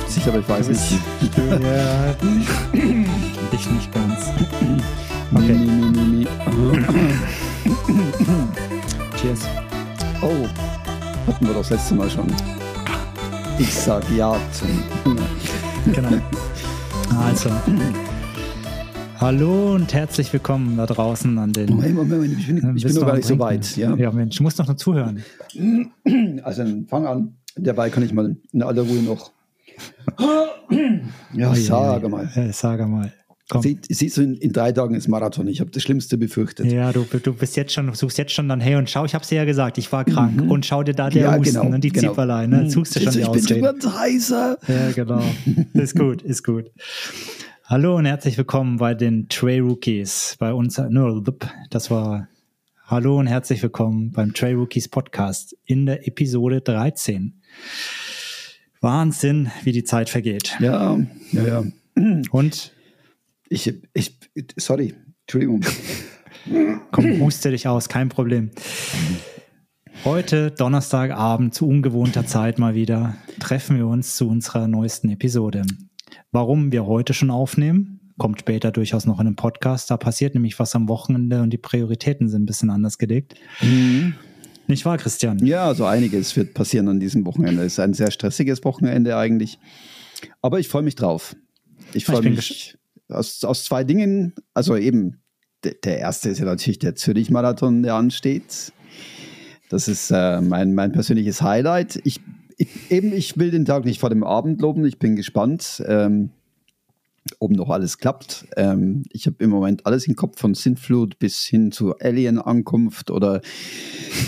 50, aber ich weiß nicht. ja, ich nicht ganz. Okay. Nee, nee, nee. Cheers. Oh, hatten wir das letzte Mal schon. Ich sag ja zum. Genau. Also. Hallo und herzlich willkommen da draußen an den. Moment, Moment, ich bin, ich bin noch gar nicht so weit. Ja? ja, Mensch, du musst noch zuhören. Also fang an. Dabei kann ich mal in aller Ruhe noch. Ja, sag mal. Ja, sag mal. Komm. Sie, siehst du, in, in drei Tagen ist Marathon. Ich habe das Schlimmste befürchtet. Ja, du, du bist jetzt schon, suchst jetzt schon dann, hey und schau, ich hab's dir ja gesagt, ich war krank und schau dir da der Ja, Husten genau, und die genau. Zipperlein, ne? Jetzt suchst du schon die ich bin schon Ausreden. ganz heißer. Ja, genau. Ist gut, ist gut. Hallo und herzlich willkommen bei den Trey Rookies. Bei uns, no, das war Hallo und herzlich willkommen beim Trey Rookies Podcast in der Episode 13. Wahnsinn, wie die Zeit vergeht. Ja, ja, ja. Und Ich, ich, sorry, Entschuldigung. komm, huste dich aus, kein Problem. Heute, Donnerstagabend, zu ungewohnter Zeit mal wieder, treffen wir uns zu unserer neuesten Episode. Warum wir heute schon aufnehmen, kommt später durchaus noch in einem Podcast. Da passiert nämlich was am Wochenende und die Prioritäten sind ein bisschen anders gelegt. Nicht wahr, Christian? Ja, also einiges wird passieren an diesem Wochenende. Es ist ein sehr stressiges Wochenende eigentlich. Aber ich freue mich drauf. Ich freue mich aus, aus zwei Dingen. Also eben, der, der erste ist ja natürlich der Zürich-Marathon, der ansteht. Das ist äh, mein, mein persönliches Highlight. Ich, ich, eben, ich will den Tag nicht vor dem Abend loben. Ich bin gespannt, ähm, ob noch alles klappt. Ähm, ich habe im Moment alles im Kopf, von Sintflut bis hin zu Alien-Ankunft oder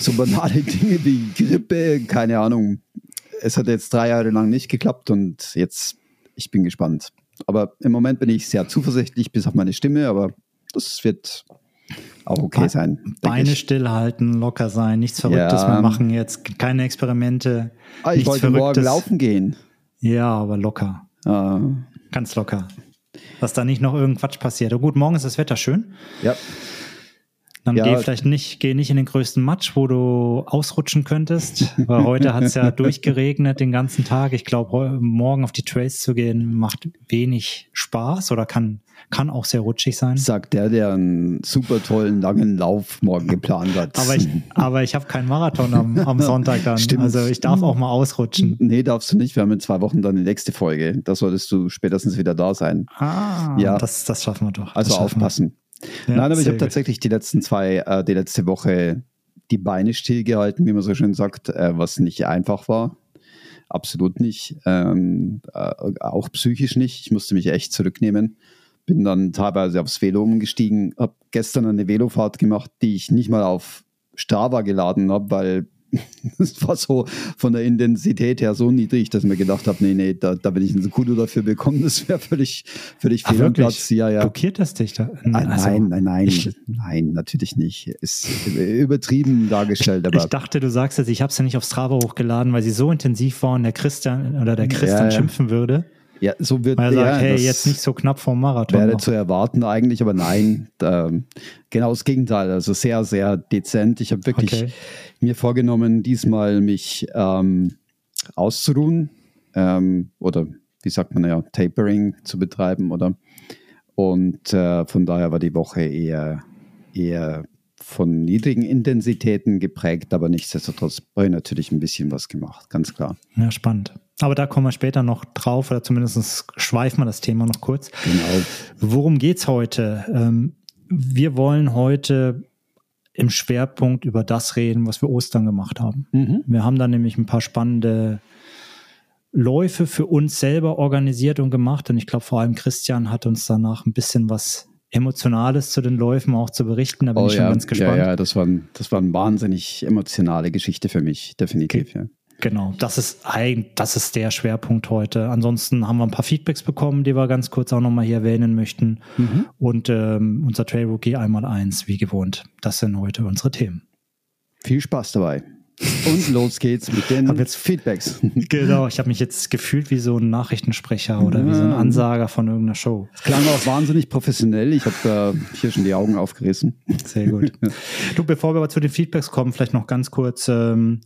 so banale Dinge wie Grippe, keine Ahnung. Es hat jetzt drei Jahre lang nicht geklappt und jetzt, ich bin gespannt. Aber im Moment bin ich sehr zuversichtlich, bis auf meine Stimme, aber das wird auch okay sein. denke Beine stillhalten, locker sein, nichts Verrücktes Ja. mehr machen jetzt, keine Experimente. Ah, ich wollte morgen Verrücktes. laufen gehen. Ja, aber locker. Ah, Ganz locker. Dass da nicht noch irgendein Quatsch passiert. Aber gut, morgen ist das Wetter schön. ja, Dann Ja. geh vielleicht nicht, geh nicht in den größten Matsch, wo du ausrutschen könntest. Weil heute hat es ja durchgeregnet den ganzen Tag. Ich glaube, morgen auf die Trails zu gehen macht wenig Spaß oder kann, kann auch sehr rutschig sein. sagt der, der einen super tollen langen Lauf morgen geplant hat. Aber ich, aber ich habe keinen Marathon am, am Sonntag dann. Stimmt. Also ich darf auch mal ausrutschen. Nee, darfst du nicht. Wir haben in zwei Wochen dann die nächste Folge. Da solltest du spätestens wieder da sein. Ah, Ja. das, das schaffen wir doch. Also aufpassen. Ja, Nein, aber ich habe tatsächlich die letzten zwei, äh, die letzte Woche die Beine stillgehalten, wie man so schön sagt, äh, was nicht einfach war. Absolut nicht. Ähm, äh, auch psychisch nicht. Ich musste mich echt zurücknehmen. Bin dann teilweise aufs Velo umgestiegen, habe gestern eine Velofahrt gemacht, die ich nicht mal auf Strava geladen habe, weil es war so von der Intensität her so niedrig, dass ich mir gedacht habe, nee, nee, da, da will ich einen Kudo dafür bekommen. Das wäre völlig, völlig fehl am? Platz. Ja, ja. Blockiert das dich da? Nein, Also, nein, nein, nein, ich- nein, natürlich nicht. Ist übertrieben dargestellt, aber Ich dachte, du sagst jetzt, ich habe es ja nicht auf Strava hochgeladen, weil sie so intensiv war und der Christian oder der Christian ja. schimpfen würde. Ja, so wird Weil er sagt, hey, das jetzt nicht so knapp vom Marathon. wäre noch. zu erwarten eigentlich, aber nein, da, genau das Gegenteil. Also sehr, sehr dezent. Ich habe wirklich Okay. mir vorgenommen, diesmal mich ähm, auszuruhen ähm, oder wie sagt man ja, Tapering zu betreiben oder und äh, von daher war die Woche eher eher von niedrigen Intensitäten geprägt, aber nichtsdestotrotz habe ich natürlich ein bisschen was gemacht, ganz klar. Ja, spannend. Aber da kommen wir später noch drauf oder zumindest schweifen wir das Thema noch kurz. Genau. Worum geht's heute? Ähm, wir wollen heute im Schwerpunkt über das reden, was wir Ostern gemacht haben. Mhm. Wir haben da nämlich ein paar spannende Läufe für uns selber organisiert und gemacht. Und ich glaube, vor allem Christian hat uns danach ein bisschen was Emotionales zu den Läufen auch zu berichten. Da bin ich schon ganz gespannt. Oh Ja, ja, das war, das war eine wahnsinnig emotionale Geschichte für mich, definitiv. Ja. Genau, das ist ein, das ist der Schwerpunkt heute. Ansonsten haben wir ein paar Feedbacks bekommen, die wir ganz kurz auch nochmal hier erwähnen möchten. Mhm. Und ähm, unser Trail Rookie einmal eins, wie gewohnt. Das sind heute unsere Themen. Viel Spaß dabei. Und los geht's mit den Hab jetzt- Feedbacks. Genau, ich habe mich jetzt gefühlt wie so ein Nachrichtensprecher oder wie so ein. Ansager von irgendeiner Show. Klang auch wahnsinnig professionell. Ich habe äh, hier schon die Augen aufgerissen. Sehr gut. du, bevor wir aber zu den Feedbacks kommen, vielleicht noch ganz kurz ähm,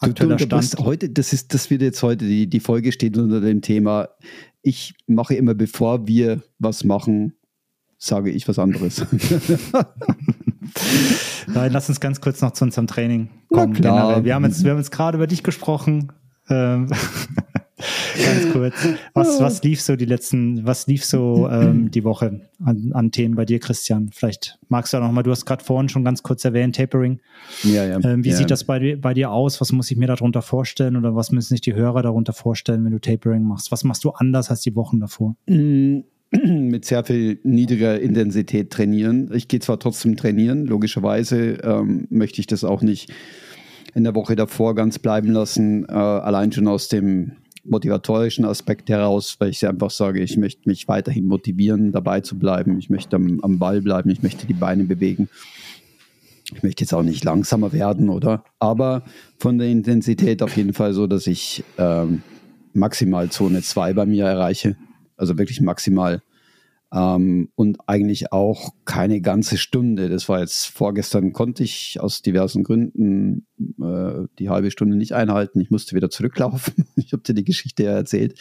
aktueller du, du, Stand. Heute, das ist, das wird jetzt heute, die, die Folge steht unter dem Thema, ich mache immer, bevor wir was machen, sage ich was anderes. Nein, lass uns ganz kurz noch zu unserem Training kommen. Generell. Wir haben jetzt, wir haben jetzt gerade über dich gesprochen. Ganz kurz. Was, was lief so die letzten, was lief so ähm, die Woche an, an Themen bei dir, Christian? Vielleicht magst du auch noch mal, du hast gerade vorhin schon ganz kurz erwähnt, Tapering. Ja, ja. Ähm, wie ja. sieht das bei, bei dir aus? Was muss ich mir darunter vorstellen oder was müssen sich die Hörer darunter vorstellen, wenn du Tapering machst? Was machst du anders als die Wochen davor? mit sehr viel niedriger Intensität trainieren. Ich gehe zwar trotzdem trainieren, logischerweise ähm, möchte ich das auch nicht in der Woche davor ganz bleiben lassen, äh, allein schon aus dem motivatorischen Aspekt heraus, weil ich einfach sage, ich möchte mich weiterhin motivieren, dabei zu bleiben, ich möchte am, am Ball bleiben, ich möchte die Beine bewegen. Ich möchte jetzt auch nicht langsamer werden, oder? Aber von der Intensität auf jeden Fall so, dass ich ähm, maximal Zone 2 bei mir erreiche also wirklich maximal. Ähm, und eigentlich auch keine ganze Stunde. Das war jetzt vorgestern, konnte ich aus diversen Gründen äh, die halbe Stunde nicht einhalten. Ich musste wieder zurücklaufen. Ich habe dir die Geschichte ja erzählt.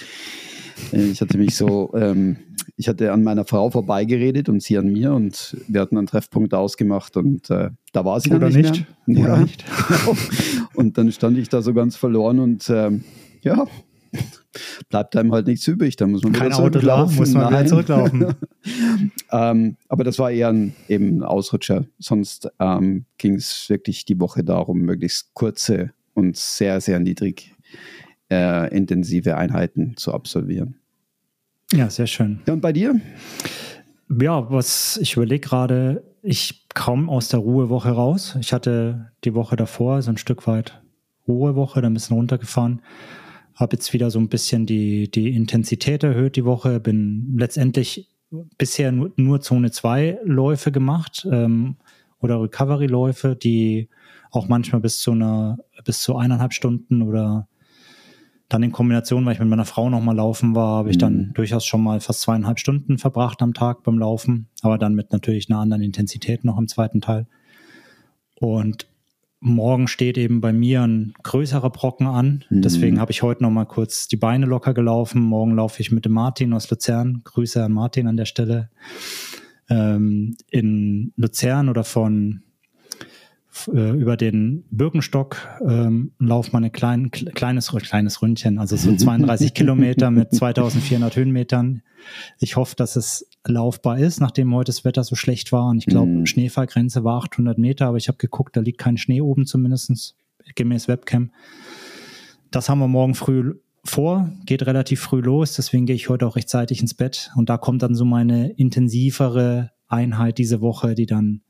Äh, ich hatte mich so, ähm, ich hatte an meiner Frau vorbeigeredet und sie an mir und wir hatten einen Treffpunkt ausgemacht und äh, da war sie Oder dann nicht, nicht. mehr. Oder ja, nicht. Genau. Und dann stand ich da so ganz verloren und ähm, ja, bleibt einem halt nichts übrig. Da muss man Kein wieder Auto zurücklaufen. muss man wieder Nein. zurücklaufen. ähm, aber das war eher ein, eben ein Ausrutscher. Sonst ähm, ging es wirklich die Woche darum, möglichst kurze und sehr, sehr niedrig äh, intensive Einheiten zu absolvieren. Ja, sehr schön. Ja, und bei dir? Ja, was ich überlege gerade, ich komme aus der Ruhewoche raus. Ich hatte die Woche davor so ein Stück weit Ruhewoche, dann ein bisschen runtergefahren. Habe jetzt wieder so ein bisschen die, die Intensität erhöht die Woche. Bin letztendlich bisher nur, nur Zone 2 Läufe gemacht ähm, oder Recovery-Läufe, die auch manchmal bis zu einer, bis zu eineinhalb Stunden oder dann in Kombination, weil ich mit meiner Frau nochmal laufen war, habe ich dann Mhm. durchaus schon mal fast zweieinhalb Stunden verbracht am Tag beim Laufen, aber dann mit natürlich einer anderen Intensität noch im zweiten Teil. Und morgen steht eben bei mir ein größerer Brocken an. Mhm. Deswegen habe ich heute noch mal kurz die Beine locker gelaufen. Morgen laufe ich mit dem Martin aus Luzern. Grüße an Martin an der Stelle. Ähm, in Luzern oder von äh, über den Birkenstock ähm, lauft man ein klein, kle- kleines, kleines Ründchen, also so 32 Kilometer mit 2400 Höhenmetern. Ich hoffe, dass es laufbar ist, nachdem heute das Wetter so schlecht war. Und ich glaube, Mhm. Schneefallgrenze war 800 Meter, aber ich habe geguckt, da liegt kein Schnee oben zumindestens gemäß Webcam. Das haben wir morgen früh vor, geht relativ früh los, deswegen gehe ich heute auch rechtzeitig ins Bett. Und da kommt dann so meine intensivere Einheit diese Woche, die dann,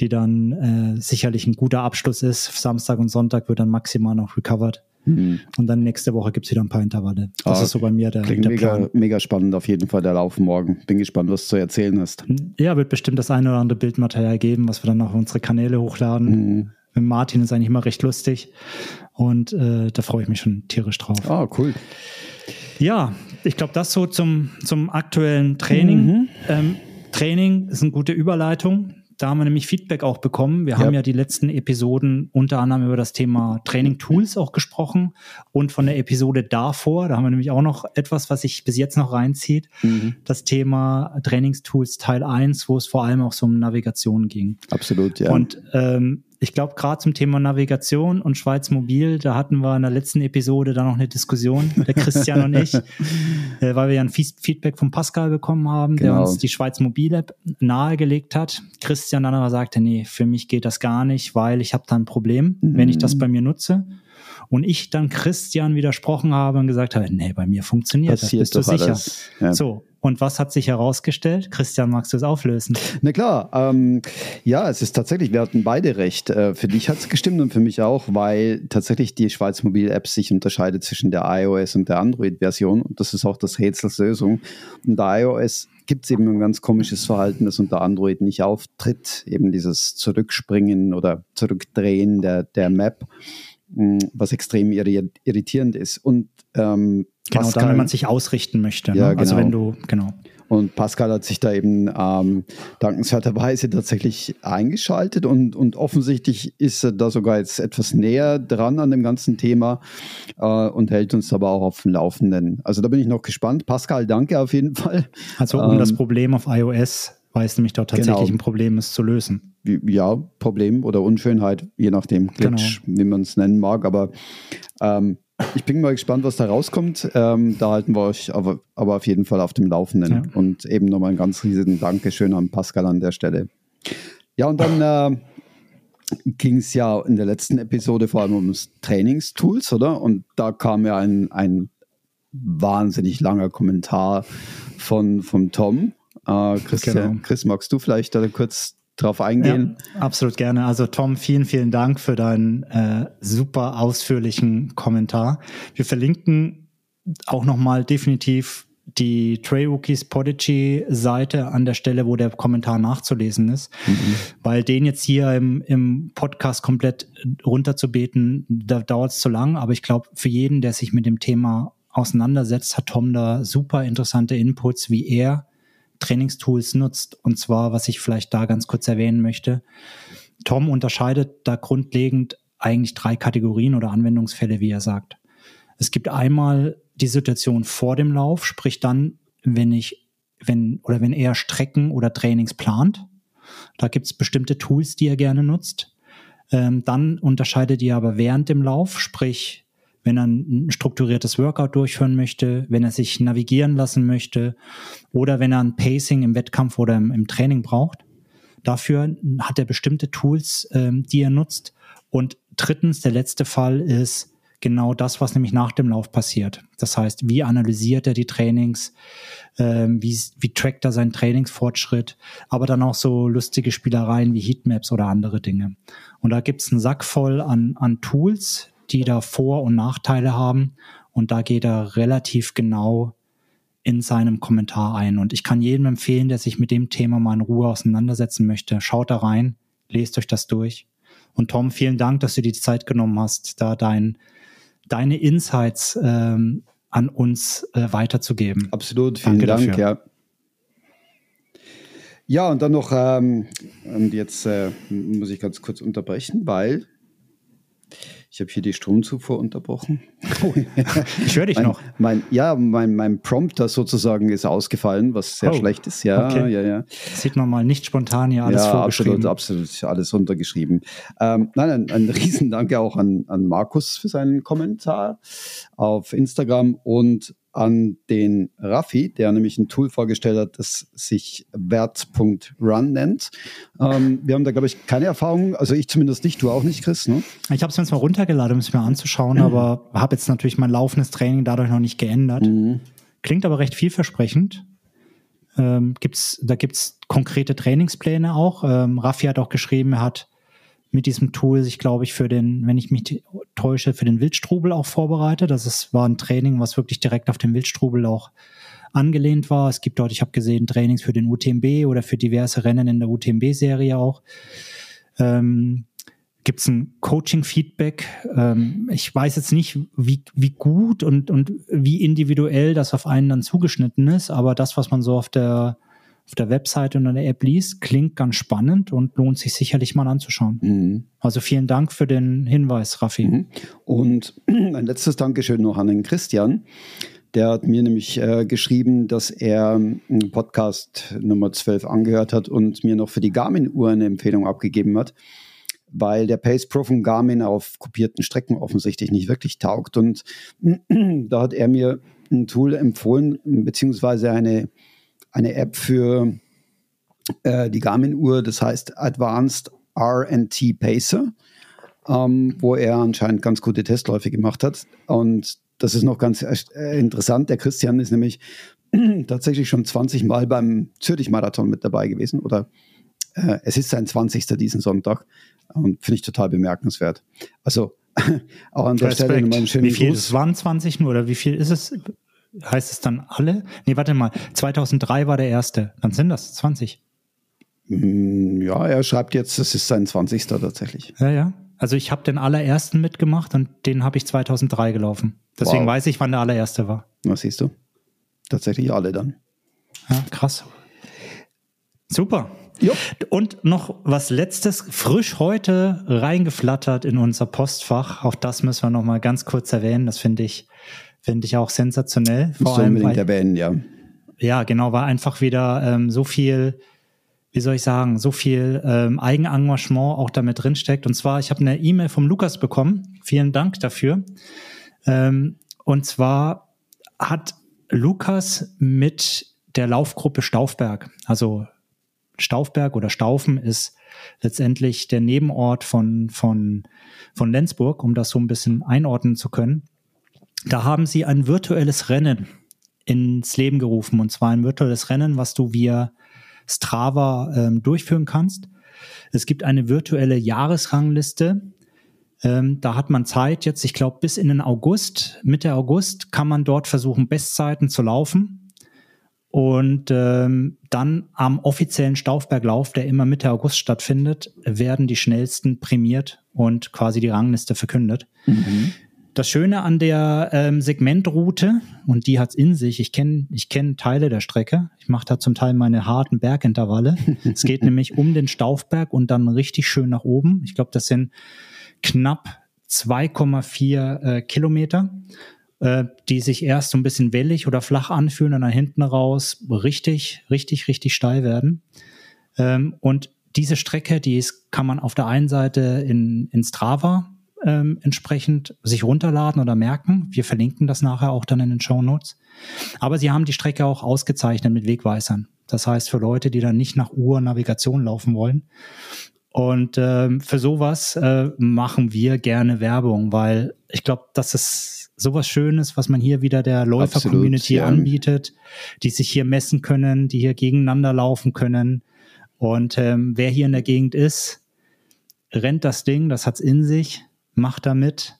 die dann äh, sicherlich ein guter Abschluss ist. Samstag und Sonntag wird dann maximal noch recovered. Mhm. Und dann nächste Woche gibt's wieder ein paar Intervalle. Das Ah, ist so bei mir der, Klingt der mega, Plan. mega spannend auf jeden Fall, der Lauf morgen. Bin gespannt, was du zu erzählen hast. Ja, wird bestimmt das eine oder andere Bildmaterial geben, was wir dann auf unsere Kanäle hochladen. Mhm. Mit Martin ist eigentlich immer recht lustig. Und äh, da freue ich mich schon tierisch drauf. Ah, cool. Ja, ich glaube, das so zum, zum aktuellen Training. Mhm. Ähm, Training ist eine gute Überleitung. Da haben wir nämlich Feedback auch bekommen. Wir Ja. haben ja die letzten Episoden unter anderem über das Thema Training Tools auch gesprochen und von der Episode davor, da haben wir nämlich auch noch etwas, was sich bis jetzt noch reinzieht, Mhm. das Thema Trainingstools Teil 1, wo es vor allem auch so um Navigation ging. Absolut, ja. Und ähm, ich glaube, gerade zum Thema Navigation und Schweiz Mobil, da hatten wir in der letzten Episode da noch eine Diskussion, der Christian und ich, äh, weil wir ja ein Feed- Feedback von Pascal bekommen haben, der Genau. uns die Schweiz Mobil App nahegelegt hat. Christian dann aber sagte, nee, für mich geht das gar nicht, weil ich habe da ein Problem, wenn ich das bei mir nutze. Und ich dann Christian widersprochen habe und gesagt habe, nee, bei mir funktioniert Passiert das, bist du sicher. Ja. So, und was hat sich herausgestellt? Christian, magst du es auflösen? Na klar, ähm, ja, es ist tatsächlich, wir hatten beide recht. Äh, für dich hat es gestimmt und für mich auch, weil tatsächlich die Schweiz Mobil App sich unterscheidet zwischen der iOS und der Android-Version und das ist auch das Rätsels Lösung. Unter iOS gibt es eben ein ganz komisches Verhalten, das unter Android nicht auftritt, eben dieses Zurückspringen oder Zurückdrehen der, der Map. Was extrem irritierend ist. Und ähm, genau, Pascal, dann, wenn man sich ausrichten möchte. Ne? Ja, genau. Also wenn du, genau. Und Pascal hat sich da eben ähm, dankenswerterweise tatsächlich eingeschaltet und, und offensichtlich ist er da sogar jetzt etwas näher dran an dem ganzen Thema äh, und hält uns aber auch auf dem Laufenden. Also da bin ich noch gespannt. Pascal, danke auf jeden Fall. Also um ähm, das Problem auf iOS, weil es nämlich dort tatsächlich genau. ein Problem ist, zu lösen. Ja, Problem oder Unschönheit, je nachdem, Glitch, genau. wie man es nennen mag. Aber ähm, ich bin mal gespannt, was da rauskommt. Ähm, da halten wir euch aber, aber, auf jeden Fall auf dem Laufenden. Ja. Und eben nochmal ein ganz riesigen Dankeschön an Pascal an der Stelle. Ja, und dann äh, ging es ja in der letzten Episode vor allem ums Trainingstools, oder? Und da kam ja ein, ein wahnsinnig langer Kommentar von, von Tom. Äh, Christian, genau. Chris, magst du vielleicht da kurz drauf eingehen? Ja, absolut gerne. Also Tom, vielen, vielen Dank für deinen äh, super ausführlichen Kommentar. Wir verlinken auch nochmal definitiv die Trey Rookies Podigy Seite an der Stelle, wo der Kommentar nachzulesen ist, mhm. weil den jetzt hier im, im Podcast komplett runterzubeten, da dauert es zu lang, aber ich glaube, für jeden, der sich mit dem Thema auseinandersetzt, hat Tom da super interessante Inputs, wie er Trainingstools nutzt. Und zwar, was ich vielleicht da ganz kurz erwähnen möchte. Tom unterscheidet da grundlegend eigentlich drei Kategorien oder Anwendungsfälle, wie er sagt. Es gibt einmal die Situation vor dem Lauf, sprich dann, wenn ich, wenn, oder wenn er Strecken oder Trainings plant. Da gibt es bestimmte Tools, die er gerne nutzt. Ähm, dann unterscheidet ihr aber während dem Lauf, sprich wenn er ein strukturiertes Workout durchführen möchte, wenn er sich navigieren lassen möchte oder wenn er ein Pacing im Wettkampf oder im, im Training braucht. Dafür hat er bestimmte Tools, ähm, die er nutzt. Und drittens, der letzte Fall ist genau das, was nämlich nach dem Lauf passiert. Das heißt, wie analysiert er die Trainings, ähm, wie, wie trackt er seinen Trainingsfortschritt, aber dann auch so lustige Spielereien wie Heatmaps oder andere Dinge. Und da gibt's einen Sack voll an, an Tools, die da Vor- und Nachteile haben. Und da geht er relativ genau in seinem Kommentar ein. Und ich kann jedem empfehlen, der sich mit dem Thema mal in Ruhe auseinandersetzen möchte, schaut da rein, lest euch das durch. Und Tom, vielen Dank, dass du dir die Zeit genommen hast, da dein, deine Insights ähm, an uns äh, weiterzugeben. Absolut, vielen Danke Dank, dafür. ja. Ja, und dann noch, ähm, und jetzt äh, muss ich ganz kurz unterbrechen, weil ich habe hier die Stromzufuhr unterbrochen. Oh, ich höre dich mein, noch. Mein, ja, mein, mein Prompter sozusagen ist ausgefallen, was sehr oh, schlecht ist. Ja, okay. ja, ja. Sieht man mal nicht spontan hier alles ja, vorgeschrieben. Absolut, absolut, alles runtergeschrieben. Ähm, nein, ein, ein Riesendanke auch an, an Markus für seinen Kommentar auf Instagram und an den Raffi, der nämlich ein Tool vorgestellt hat, das sich Wert.run nennt. Ähm, wir haben da, glaube ich, keine Erfahrung, also ich zumindest nicht, du auch nicht, Chris. Ne? Ich habe es mir zwar runtergeladen, um es mir anzuschauen, mhm. aber habe jetzt natürlich mein laufendes Training dadurch noch nicht geändert. Mhm. Klingt aber recht vielversprechend. Ähm, gibt's, da gibt es konkrete Trainingspläne auch. Ähm, Raffi hat auch geschrieben, er hat mit diesem Tool sich, glaube ich, für den, wenn ich mich täusche, für den Wildstrubel auch vorbereitet. Das ist, war ein Training, was wirklich direkt auf den Wildstrubel auch angelehnt war. Es gibt dort, ich habe gesehen, Trainings für den UTMB oder für diverse Rennen in der UTMB-Serie auch. Ähm, Gibt es ein Coaching-Feedback? Ähm, ich weiß jetzt nicht, wie, wie gut und, und wie individuell das auf einen dann zugeschnitten ist, aber das, was man so auf der auf der Webseite und an der App liest, klingt ganz spannend und lohnt sich sicherlich mal anzuschauen. Mhm. Also vielen Dank für den Hinweis, Raffi. Mhm. Und ein letztes Dankeschön noch an den Christian. Der hat mir nämlich äh, geschrieben, dass er äh, Podcast Nummer 12 angehört hat und mir noch für die Garmin-Uhr eine Empfehlung abgegeben hat, weil der Pace Pro von Garmin auf kopierten Strecken offensichtlich nicht wirklich taugt. Und da hat er mir ein Tool empfohlen, beziehungsweise eine eine App für äh, die Garmin-Uhr, das heißt Advanced RT Pacer, ähm, wo er anscheinend ganz gute Testläufe gemacht hat. Und das ist noch ganz äh, interessant. Der Christian ist nämlich tatsächlich schon 20 Mal beim Zürich-Marathon mit dabei gewesen. Oder äh, es ist sein 20. diesen Sonntag. Und finde ich total bemerkenswert. Also auch an der Respekt. Stelle nochmal einen schönen Wie viel? Gruß. Es waren 20 nur, oder wie viel ist es? Heißt es dann alle? Nee, warte mal. 2003 war der erste. Dann sind das 20. Mm, ja, er schreibt jetzt, es ist sein 20. tatsächlich. Ja, ja. Also ich habe den allerersten mitgemacht und den habe ich 2003 gelaufen. Deswegen Wow. weiß ich, wann der allererste war. Was siehst du? Tatsächlich alle dann. Ja, krass. Super. Ja. Und noch was letztes, frisch heute reingeflattert in unser Postfach. Auch das müssen wir noch mal ganz kurz erwähnen. Das finde ich, finde ich auch sensationell. Vor Musst allem, unbedingt weil, erwähnen, ja. ja, genau, weil einfach wieder ähm, so viel, wie soll ich sagen, so viel ähm, Eigenengagement auch damit drinsteckt. Und zwar, ich habe eine E-Mail vom Lukas bekommen. Vielen Dank dafür. Ähm, und zwar hat Lukas mit der Laufgruppe Staufberg, also Staufberg oder Staufen ist letztendlich der Nebenort von, von, von Lenzburg, um das so ein bisschen einordnen zu können. Da haben sie ein virtuelles Rennen ins Leben gerufen. Und zwar ein virtuelles Rennen, was du via Strava ähm, durchführen kannst. Es gibt eine virtuelle Jahresrangliste. Ähm, da hat man Zeit, jetzt, ich glaube, bis in den August, Mitte August, kann man dort versuchen, Bestzeiten zu laufen. Und ähm, dann am offiziellen Staufberglauf, der immer Mitte August stattfindet, werden die schnellsten prämiert und quasi die Rangliste verkündet. Das Schöne an der ähm, Segmentroute, und die hat's in sich, ich kenne ich kenn Teile der Strecke, ich mache da zum Teil meine harten Bergintervalle. es geht nämlich um den Staufberg und dann richtig schön nach oben. Ich glaube, das sind knapp 2,4 äh, Kilometer, äh, die sich erst so ein bisschen wellig oder flach anfühlen und dann hinten raus richtig, richtig, richtig steil werden. Ähm, und diese Strecke, die ist, kann man auf der einen Seite in, in Strava ähm, entsprechend sich runterladen oder merken. Wir verlinken das nachher auch dann in den Show Notes. Aber sie haben die Strecke auch ausgezeichnet mit Wegweisern. Das heißt, für Leute, die dann nicht nach Uhr-Navigation laufen wollen. Und ähm, für sowas äh, machen wir gerne Werbung, weil ich glaube, das ist sowas Schönes, was man hier wieder der Läufer-Community ja. anbietet, die sich hier messen können, die hier gegeneinander laufen können. Und ähm, wer hier in der Gegend ist, rennt das Ding, das hat's in sich, macht damit,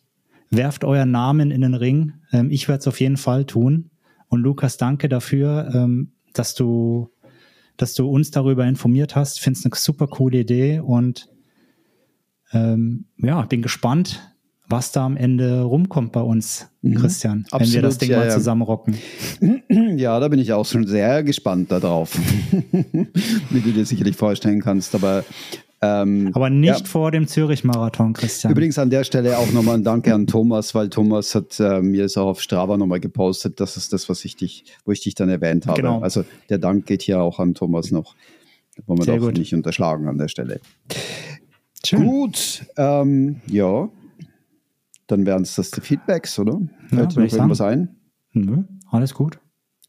werft euren Namen in den Ring. Ähm, ich werde es auf jeden Fall tun. Und Lukas, danke dafür, ähm, dass du, dass du uns darüber informiert hast. Finde es eine super coole Idee und ähm, ja, bin gespannt, was da am Ende rumkommt bei uns, Christian, wenn wir das Ding ja, mal zusammenrocken. Ja, da bin ich auch schon sehr gespannt darauf, wie du dir sicherlich vorstellen kannst. Aber ähm, Aber nicht Ja. vor dem Zürich-Marathon, Christian. Übrigens an der Stelle auch nochmal ein Danke an Thomas, weil Thomas hat äh, mir es auch auf Strava nochmal gepostet. Das ist das, was ich dich, wo ich dich dann erwähnt habe. Genau. Also der Dank geht hier auch an Thomas noch. Wollen wir Sehr doch gut. nicht unterschlagen an der Stelle. Schön. Gut, ähm, ja. Dann wären es das die Feedbacks, oder? Ja, Fällt dir würde noch irgendwas ein? Nö, alles gut.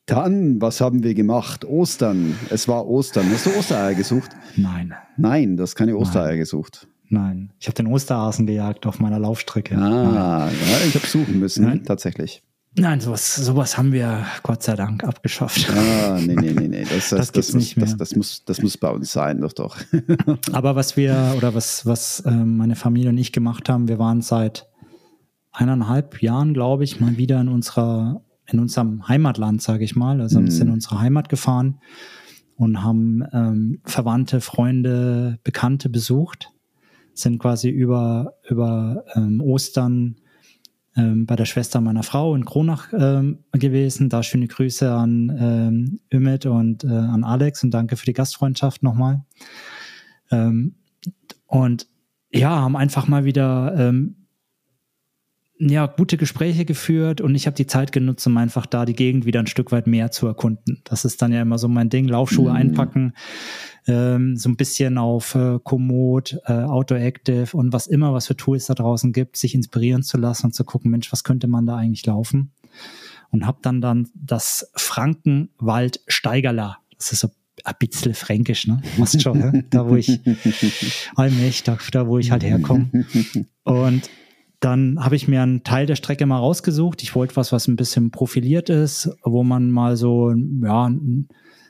Dann, was haben wir gemacht? Ostern. Es war Ostern. Hast du Ostereier gesucht? Nein, Nein, du hast keine Ostereier gesucht. nein. Ich habe den Osterhasen gejagt auf meiner Laufstrecke. Ah, ja, ich habe suchen müssen, Nein. tatsächlich. Nein, sowas, sowas haben wir Gott sei Dank abgeschafft. Ah, nee, nee, nee, nee. Das, das, Das das, muss, nicht mehr. Das, das, muss, das muss bei uns sein, doch, doch. Aber was wir oder was, was ähm, meine Familie und ich gemacht haben, wir waren seit eineinhalb Jahren, glaube ich, mal wieder in unserer, in unserem Heimatland, sage ich mal. Also sind in unsere Heimat gefahren und haben ähm, Verwandte, Freunde, Bekannte besucht. Sind quasi über, über ähm, Ostern ähm, bei der Schwester meiner Frau in Kronach ähm, gewesen. Da schöne Grüße an ähm, Ümit und äh, an Alex und danke für die Gastfreundschaft nochmal. Ähm, und ja, haben einfach mal wieder ähm, ja, gute Gespräche geführt und ich habe die Zeit genutzt, um einfach da die Gegend wieder ein Stück weit mehr zu erkunden. Das ist dann ja immer so mein Ding, Laufschuhe einpacken, ähm, so ein bisschen auf äh, Komoot, äh, Autoactive und was immer, was für Tools da draußen gibt, sich inspirieren zu lassen und zu gucken, Mensch, was könnte man da eigentlich laufen? Und habe dann dann das Frankenwald Steigerler, das ist so ein bisschen fränkisch, ne? Passt schon, ne? da wo ich allmächtig, da wo ich halt herkomme. Und dann habe ich mir einen Teil der Strecke mal rausgesucht. Ich wollte was, was ein bisschen profiliert ist, wo man mal so ja,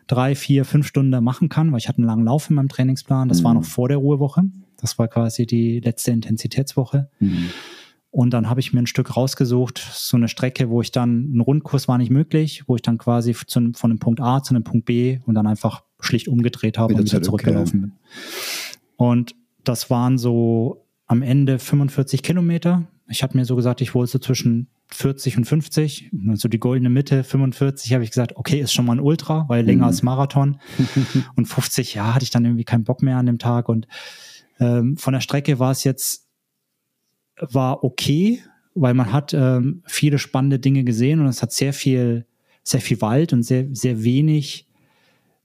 drei, vier, fünf Stunden machen kann, weil ich hatte einen langen Lauf in meinem Trainingsplan. Das war noch vor der Ruhewoche. Das war quasi die letzte Intensitätswoche. Und dann habe ich mir ein Stück rausgesucht, so eine Strecke, wo ich dann, ein Rundkurs war nicht möglich, wo ich dann quasi zu, von einem Punkt A zu einem Punkt B und dann einfach schlicht umgedreht habe Wieder und wieder zurück, zurückgelaufen bin. Und das waren so am Ende 45 Kilometer. Ich habe mir so gesagt, ich wollte so zwischen 40 und 50, also die goldene Mitte, 45, habe ich gesagt, okay, ist schon mal ein Ultra, weil länger mhm. als Marathon. und 50, ja, hatte ich dann irgendwie keinen Bock mehr an dem Tag. Und ähm, von der Strecke war es jetzt, war okay, weil man hat ähm, viele spannende Dinge gesehen und es hat sehr viel, sehr viel Wald und sehr, sehr wenig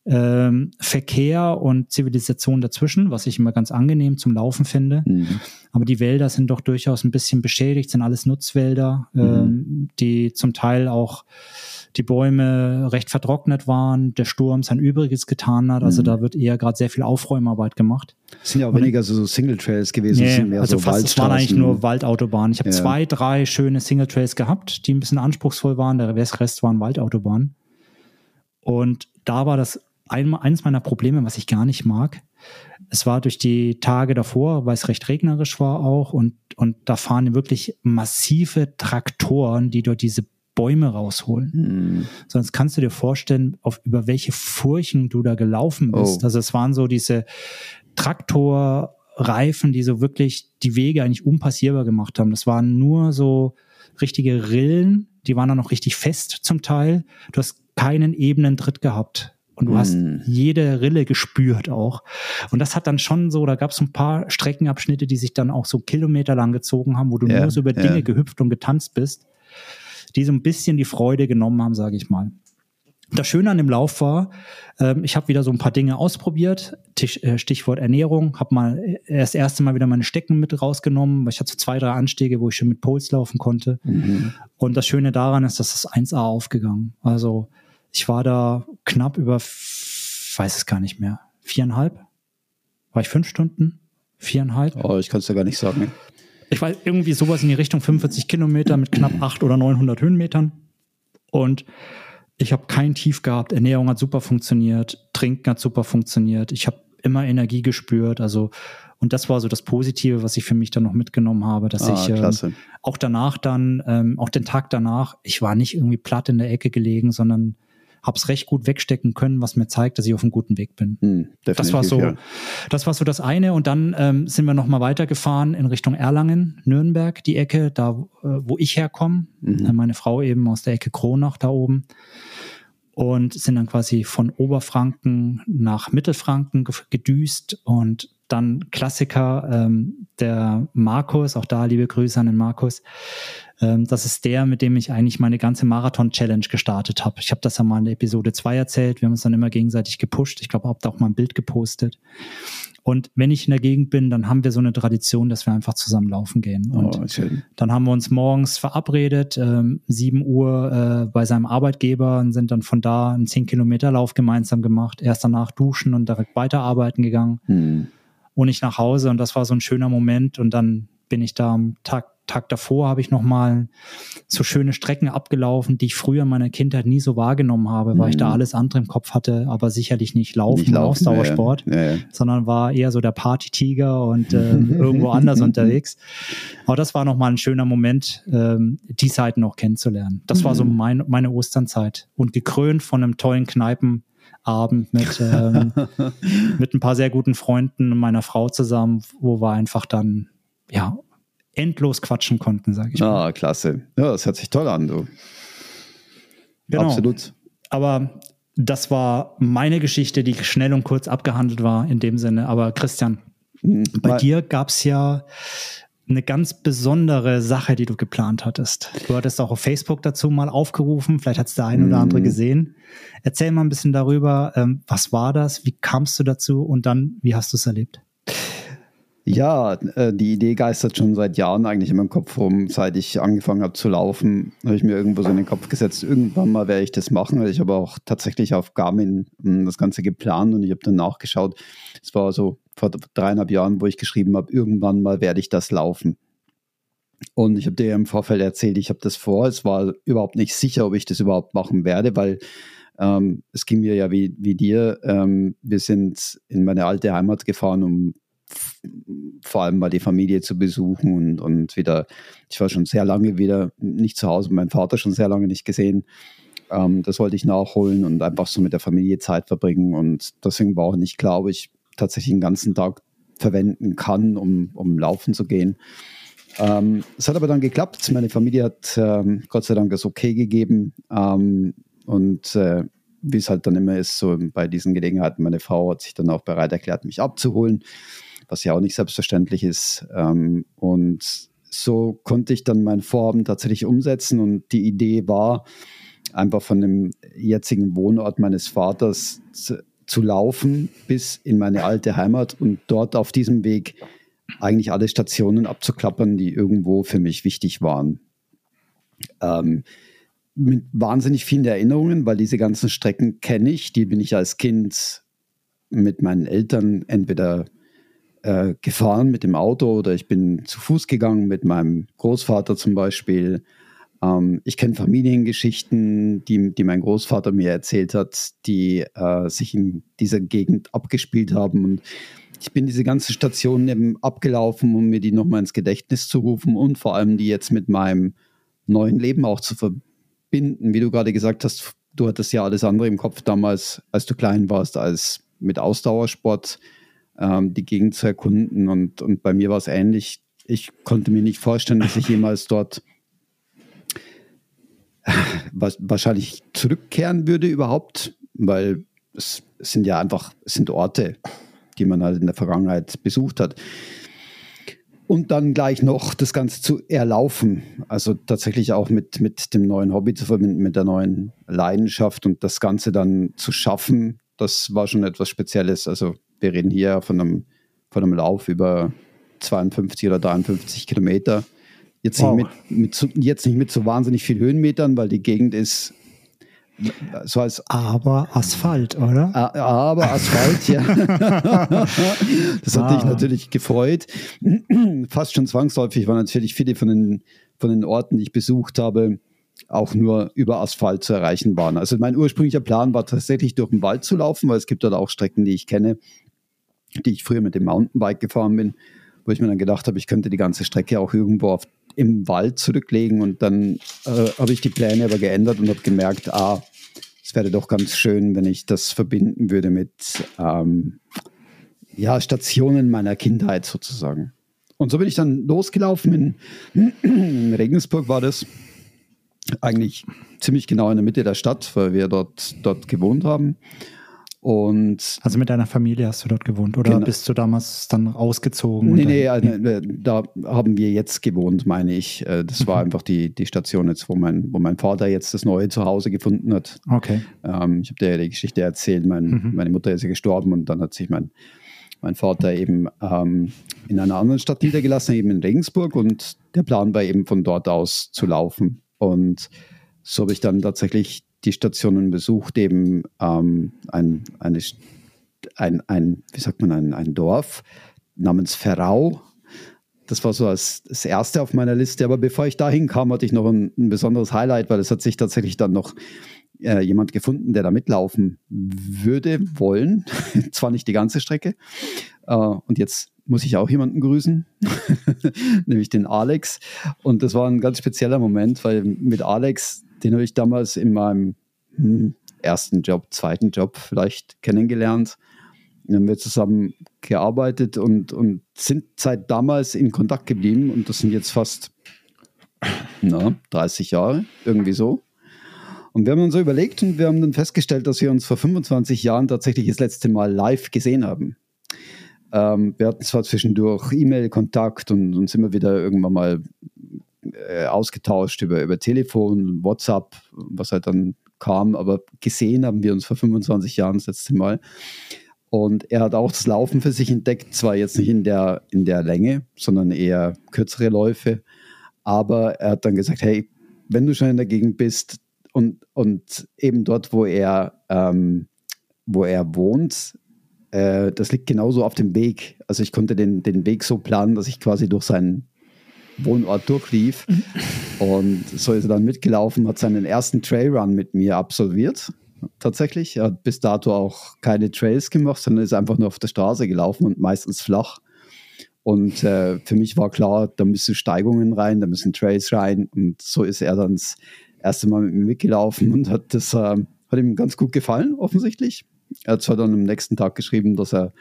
ähm, Verkehr und Zivilisation dazwischen, was ich immer ganz angenehm zum Laufen finde. Mhm. Aber die Wälder sind doch durchaus ein bisschen beschädigt, sind alles Nutzwälder, mhm. ähm, die zum Teil auch die Bäume recht vertrocknet waren, der Sturm sein Übriges getan hat. Also mhm. da wird eher gerade sehr viel Aufräumarbeit gemacht. Es sind ja auch und, weniger so Single Trails gewesen. Nee, also so fast, es waren eigentlich nur Waldautobahnen. Ich habe ja. zwei, drei schöne Single Trails gehabt, die ein bisschen anspruchsvoll waren. Der Rest waren Waldautobahnen. Und da war das ein, eines meiner Probleme, was ich gar nicht mag. Es war durch die Tage davor, weil es recht regnerisch war auch und, und da fahren wirklich massive Traktoren, die dort diese Bäume rausholen. Mhm. Sonst kannst du dir vorstellen, auf, über welche Furchen du da gelaufen bist. Oh. Also es waren so diese Traktorreifen, die so wirklich die Wege eigentlich unpassierbar gemacht haben. Das waren nur so richtige Rillen, die waren dann noch richtig fest zum Teil. Du hast keinen ebenen Tritt gehabt. Und du mm. hast hm. jede Rille gespürt auch. Und das hat dann schon so, da gab es ein paar Streckenabschnitte, die sich dann auch so Kilometer lang gezogen haben, wo du ja, nur so über ja. Dinge gehüpft und getanzt bist, die so ein bisschen die Freude genommen haben, sage ich mal. Das Schöne an dem Lauf war, ähm, ich habe wieder so ein paar Dinge ausprobiert. Tisch, äh, Stichwort Ernährung, habe mal äh, das erste Mal wieder meine Stecken mit rausgenommen, weil ich hatte so zwei, drei Anstiege, wo ich schon mit Puls laufen konnte. Mhm. Und das Schöne daran ist, dass das 1A aufgegangen. Also ich war da knapp über, weiß es gar nicht mehr, viereinhalb? War ich fünf Stunden? Viereinhalb? Oh, ich kann es ja gar nicht sagen. Ich war irgendwie sowas in die Richtung 45 Kilometer mit knapp 800 oder 900 Höhenmetern. Und ich habe kein Tief gehabt. Ernährung hat super funktioniert. Trinken hat super funktioniert. Ich habe immer Energie gespürt. Also, und das war so das Positive, was ich für mich dann noch mitgenommen habe, dass ah, ich ähm, auch danach dann, ähm, auch den Tag danach, ich war nicht irgendwie platt in der Ecke gelegen, sondern habe es recht gut wegstecken können, was mir zeigt, dass ich auf einem guten Weg bin. Hm, das war so, ja. das war so das eine. Und dann ähm, sind wir noch mal weitergefahren in Richtung Erlangen, Nürnberg, die Ecke, da äh, wo ich herkomme. Mhm. Äh, meine Frau eben aus der Ecke Kronach da oben und sind dann quasi von Oberfranken nach Mittelfranken gedüst und dann Klassiker, ähm, der Markus, auch da liebe Grüße an den Markus, ähm, das ist der, mit dem ich eigentlich meine ganze Marathon-Challenge gestartet habe. Ich habe das ja mal in der Episode 2 erzählt. Wir haben uns dann immer gegenseitig gepusht. Ich glaube, habe da auch mal ein Bild gepostet. Und wenn ich in der Gegend bin, dann haben wir so eine Tradition, dass wir einfach zusammen laufen gehen. Und oh, dann haben wir uns morgens verabredet, ähm, 7 Uhr äh, bei seinem Arbeitgeber und sind dann von da einen 10 Kilometer Lauf gemeinsam gemacht. Erst danach duschen und direkt weiterarbeiten gegangen. Hm. Und ich nach Hause und das war so ein schöner Moment. Und dann bin ich da am Tag Tag davor habe ich nochmal so schöne Strecken abgelaufen, die ich früher in meiner Kindheit nie so wahrgenommen habe, weil mhm. ich da mhm. alles andere im Kopf hatte, aber sicherlich nicht Laufen, nicht laufen Ausdauersport, ja, ja. sondern war eher so der Party-Tiger und äh, irgendwo anders unterwegs. Aber das war nochmal ein schöner Moment, ähm, die Seiten auch kennenzulernen. Das mhm. war so mhm. mein, meine Osternzeit und gekrönt von einem tollen Kneipen. Abend mit, ähm, mit ein paar sehr guten Freunden und meiner Frau zusammen, wo wir einfach dann ja endlos quatschen konnten, sage ich mal. Ah, klasse. Ja, das hört sich toll an, du. Genau. Absolut. Aber das war meine Geschichte, die schnell und kurz abgehandelt war in dem Sinne. Aber Christian, mhm. bei dir gab es ja eine ganz besondere Sache, die du geplant hattest. Du hattest auch auf Facebook dazu mal aufgerufen, vielleicht hat es der ein oder andere mhm. gesehen. Erzähl mal ein bisschen darüber, ähm, was war das, wie kamst du dazu und dann, wie hast du es erlebt? Ja, äh, die Idee geistert schon seit Jahren eigentlich in meinem Kopf rum. Seit ich angefangen habe zu laufen, habe ich mir irgendwo so in den Kopf gesetzt, irgendwann mal werde ich das machen. Ich habe auch tatsächlich auf Garmin hm, das Ganze geplant und ich habe dann nachgeschaut. Es war so vor dreieinhalb Jahren, wo ich geschrieben habe, irgendwann mal werde ich das laufen. Und ich habe dir im Vorfeld erzählt, ich habe das vor. Es war überhaupt nicht sicher, ob ich das überhaupt machen werde, weil ähm, es ging mir ja wie, wie dir. Ähm, wir sind in meine alte Heimat gefahren, um vor allem mal die Familie zu besuchen und, und wieder, ich war schon sehr lange wieder nicht zu Hause, meinen Vater schon sehr lange nicht gesehen. Ähm, das wollte ich nachholen und einfach so mit der Familie Zeit verbringen und deswegen war auch nicht klar, ob ich tatsächlich den ganzen Tag verwenden kann, um, um laufen zu gehen. Ähm, es hat aber dann geklappt. Meine Familie hat ähm, Gott sei Dank das Okay gegeben. Ähm, und äh, wie es halt dann immer ist, so bei diesen Gelegenheiten, meine Frau hat sich dann auch bereit erklärt, mich abzuholen, was ja auch nicht selbstverständlich ist. Ähm, und so konnte ich dann mein Vorhaben tatsächlich umsetzen. Und die Idee war, einfach von dem jetzigen Wohnort meines Vaters zu, laufen bis in meine alte Heimat und dort auf diesem Weg eigentlich alle Stationen abzuklappern, die irgendwo für mich wichtig waren. Ähm, mit wahnsinnig vielen Erinnerungen, weil diese ganzen Strecken kenne ich. Die bin ich als Kind mit meinen Eltern entweder äh, gefahren mit dem Auto oder ich bin zu Fuß gegangen mit meinem Großvater zum Beispiel. Ähm, ich kenne Familiengeschichten, die, die mein Großvater mir erzählt hat, die äh, sich in dieser Gegend abgespielt haben. Und ich bin diese ganzen Stationen eben abgelaufen, um mir die nochmal ins Gedächtnis zu rufen und vor allem die jetzt mit meinem neuen Leben auch zu verbinden. Wie du gerade gesagt hast, du hattest ja alles andere im Kopf damals, als du klein warst, als mit Ausdauersport ähm, die Gegend zu erkunden. Und, und bei mir war es ähnlich. Ich konnte mir nicht vorstellen, dass ich jemals dort wahrscheinlich zurückkehren würde überhaupt, weil es, sind ja einfach, es sind Orte, die man halt in der Vergangenheit besucht hat. Und dann gleich noch das Ganze zu erlaufen, also tatsächlich auch mit, mit dem neuen Hobby zu verbinden, mit der neuen Leidenschaft und das Ganze dann zu schaffen, das war schon etwas Spezielles. Also wir reden hier von einem, von einem Lauf über 52 oder 53 Kilometer. Jetzt, wow. nicht mit, mit, jetzt nicht mit so wahnsinnig viel Höhenmetern, weil die Gegend ist so als aber Asphalt, oder? Aber Asphalt, ja. das hat ah. dich natürlich gefreut. Fast schon zwangsläufig waren natürlich viele von den, von den Orten, die ich besucht habe, auch nur über Asphalt zu erreichen waren. Also mein ursprünglicher Plan war tatsächlich durch den Wald zu laufen, weil es gibt dort auch Strecken, die ich kenne, die ich früher mit dem Mountainbike gefahren bin, wo ich mir dann gedacht habe, ich könnte die ganze Strecke auch irgendwo auf im Wald zurücklegen und dann äh, habe ich die Pläne aber geändert und habe gemerkt, ah, es wäre doch ganz schön, wenn ich das verbinden würde mit ähm, ja, Stationen meiner Kindheit sozusagen. Und so bin ich dann losgelaufen. In, in Regensburg war das eigentlich ziemlich genau in der Mitte der Stadt, weil wir dort, dort gewohnt haben. Und also mit deiner Familie hast du dort gewohnt oder genau. bist du damals dann ausgezogen? Nee, nee, also, da haben wir jetzt gewohnt, meine ich. Äh, das war mhm. einfach die, die Station jetzt, wo mein, wo mein Vater jetzt das neue Zuhause gefunden hat. Okay. Ähm, ich habe dir ja die Geschichte erzählt, mein, mhm. meine Mutter ist ja gestorben und dann hat sich mein, mein Vater eben ähm, in einer anderen Stadt niedergelassen, eben in Regensburg und der Plan war eben von dort aus zu laufen. Und so habe ich dann tatsächlich die Stationen besucht, eben ähm, ein, eine, ein, ein, wie sagt man, ein, ein Dorf namens Ferrau. Das war so als das erste auf meiner Liste. Aber bevor ich dahin kam, hatte ich noch ein, ein besonderes Highlight, weil es hat sich tatsächlich dann noch äh, jemand gefunden, der da mitlaufen würde, wollen. Zwar nicht die ganze Strecke. Äh, und jetzt muss ich auch jemanden grüßen, nämlich den Alex. Und das war ein ganz spezieller Moment, weil mit Alex, den habe ich damals in meinem hm, ersten Job, zweiten Job vielleicht kennengelernt. Dann haben wir zusammen gearbeitet und, und sind seit damals in Kontakt geblieben. Und das sind jetzt fast na, 30 Jahre, irgendwie so. Und wir haben uns so überlegt und wir haben dann festgestellt, dass wir uns vor 25 Jahren tatsächlich das letzte Mal live gesehen haben. Ähm, wir hatten zwar zwischendurch E-Mail-Kontakt und uns immer wieder irgendwann mal äh, ausgetauscht über, über Telefon, WhatsApp, was halt dann kam, aber gesehen haben wir uns vor 25 Jahren das letzte Mal. Und er hat auch das Laufen für sich entdeckt, zwar jetzt nicht in der, in der Länge, sondern eher kürzere Läufe. Aber er hat dann gesagt, hey, wenn du schon in der Gegend bist und, und eben dort, wo er, ähm, wo er wohnt, äh, das liegt genauso auf dem Weg. Also ich konnte den, den Weg so planen, dass ich quasi durch seinen Wohnort durchlief. Und so ist er dann mitgelaufen, hat seinen ersten Trailrun mit mir absolviert. Tatsächlich. Er hat bis dato auch keine Trails gemacht, sondern ist einfach nur auf der Straße gelaufen und meistens flach. Und äh, für mich war klar, da müssen Steigungen rein, da müssen Trails rein. Und so ist er dann das erste Mal mit mir mitgelaufen und hat das äh, hat ihm ganz gut gefallen, offensichtlich. Er hat zwar dann am nächsten Tag geschrieben, dass er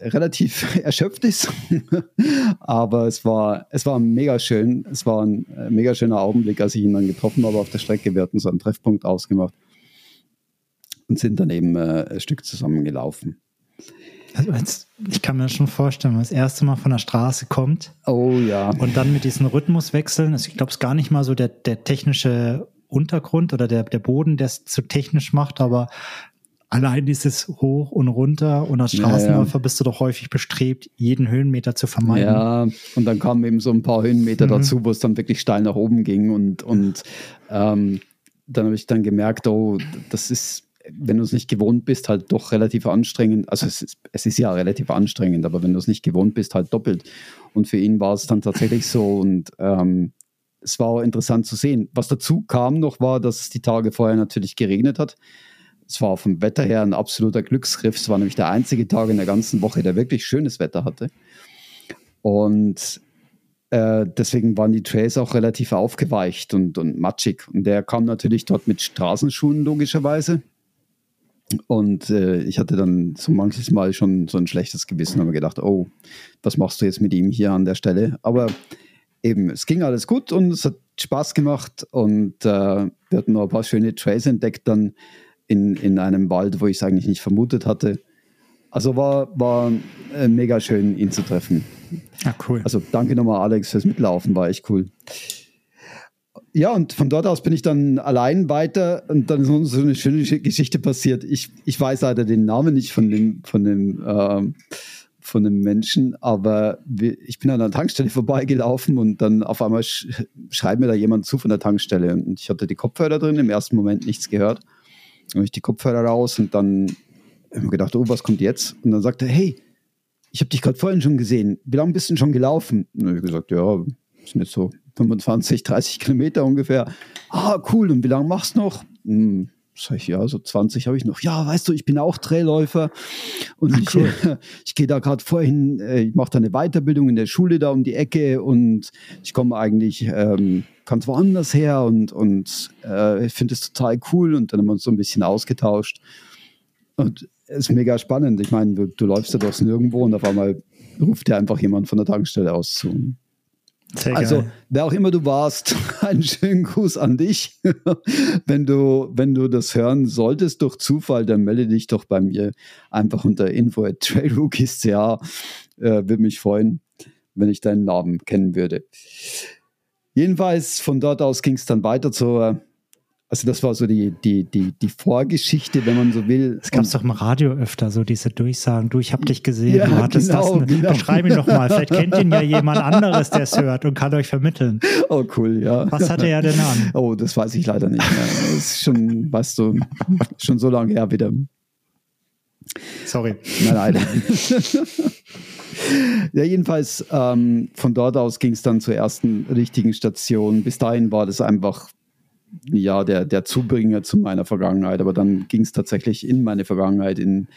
relativ erschöpft ist. Aber es war, es war mega schön. Es war ein äh, mega schöner Augenblick, als ich ihn dann getroffen habe auf der Strecke. Wir hatten so einen Treffpunkt ausgemacht und sind dann eben äh, ein Stück zusammen gelaufen. Also jetzt, ich kann mir schon vorstellen, wenn man das erste Mal von der Straße kommt. Oh ja. Und dann mit diesen Rhythmuswechseln, also ich glaube, es ist gar nicht mal so der, der technische Untergrund oder der, der Boden, der es zu technisch macht, aber allein dieses Hoch und runter und als Straßenläufer ja, ja. bist du doch häufig bestrebt, jeden Höhenmeter zu vermeiden. Ja, und dann kamen eben so ein paar Höhenmeter mhm. dazu, wo es dann wirklich steil nach oben ging und, und ähm, dann habe ich dann gemerkt, oh, das ist, wenn du es nicht gewohnt bist, halt doch relativ anstrengend. Also es ist, es ist ja relativ anstrengend, aber wenn du es nicht gewohnt bist, halt doppelt. Und für ihn war es dann tatsächlich so und ähm, es war auch interessant zu sehen. Was dazu kam noch war, dass es die Tage vorher natürlich geregnet hat. Es war vom Wetter her ein absoluter Glücksgriff. Es war nämlich der einzige Tag in der ganzen Woche, der wirklich schönes Wetter hatte. Und äh, deswegen waren die Trails auch relativ aufgeweicht und, und matschig. Und der kam natürlich dort mit Straßenschuhen, logischerweise. Und äh, ich hatte dann so manches Mal schon so ein schlechtes Gewissen und habe gedacht, oh, was machst du jetzt mit ihm hier an der Stelle? Aber eben, es ging alles gut und es hat Spaß gemacht und äh, wir hatten noch ein paar schöne Trails entdeckt dann in, in einem Wald, wo ich es eigentlich nicht vermutet hatte. Also war, war äh, mega schön, ihn zu treffen. Ja, cool. Also danke nochmal, Alex, fürs Mitlaufen, war echt cool. Ja, und von dort aus bin ich dann allein weiter und dann ist so eine schöne Geschichte passiert. Ich, ich weiß leider den Namen nicht von dem, von dem, äh, von dem Menschen, aber ich bin an der Tankstelle vorbeigelaufen und dann auf einmal sch schreibt mir da jemand zu von der Tankstelle und ich hatte die Kopfhörer drin, im ersten Moment nichts gehört habe ich die Kopfhörer raus und dann habe ich gedacht, oh, was kommt jetzt? Und dann sagte er, hey, ich habe dich gerade vorhin schon gesehen. Wie lange bist du denn schon gelaufen? Und dann habe ich gesagt, ja, sind jetzt so 25, 30 Kilometer ungefähr. Ah, cool. Und wie lange machst du noch? Hm, sag ich, ja, so 20 habe ich noch. Ja, weißt du, ich bin auch Trailläufer und Ach, ich, cool. ich gehe da gerade vorhin, äh, ich mache da eine Weiterbildung in der Schule da um die Ecke und ich komme eigentlich ähm, ganz woanders her und, und äh, finde es total cool und dann haben wir uns so ein bisschen ausgetauscht und es ist mega spannend. Ich meine, du, du läufst ja durchs Nirgendwo und auf einmal ruft dir einfach jemand von der Tankstelle aus zu. Sehr also, geil. wer auch immer du warst, einen schönen Gruß an dich. wenn, du, wenn du das hören solltest durch Zufall, dann melde dich doch bei mir einfach unter info at trailrookies.ca. Äh, Würde mich freuen, wenn ich deinen Namen kennen würde. Jedenfalls von dort aus ging es dann weiter zur, also das war so die, die, die, die Vorgeschichte, wenn man so will. Es gab es doch im Radio öfter, so diese Durchsagen, du, ich habe dich gesehen, ja, du hattest genau, das. Genau. Beschreib ihn doch mal, vielleicht kennt ihn ja jemand anderes, der es hört und kann euch vermitteln. Oh cool, ja. Was hatte er denn an? Oh, das weiß ich leider nicht mehr. Das ist schon, weißt du, schon so lange her wieder. Sorry. Nein, nein. ja, jedenfalls ähm, von dort aus ging es dann zur ersten richtigen Station. Bis dahin war das einfach ja der, der Zubringer zu meiner Vergangenheit, aber dann ging es tatsächlich in meine Vergangenheit, in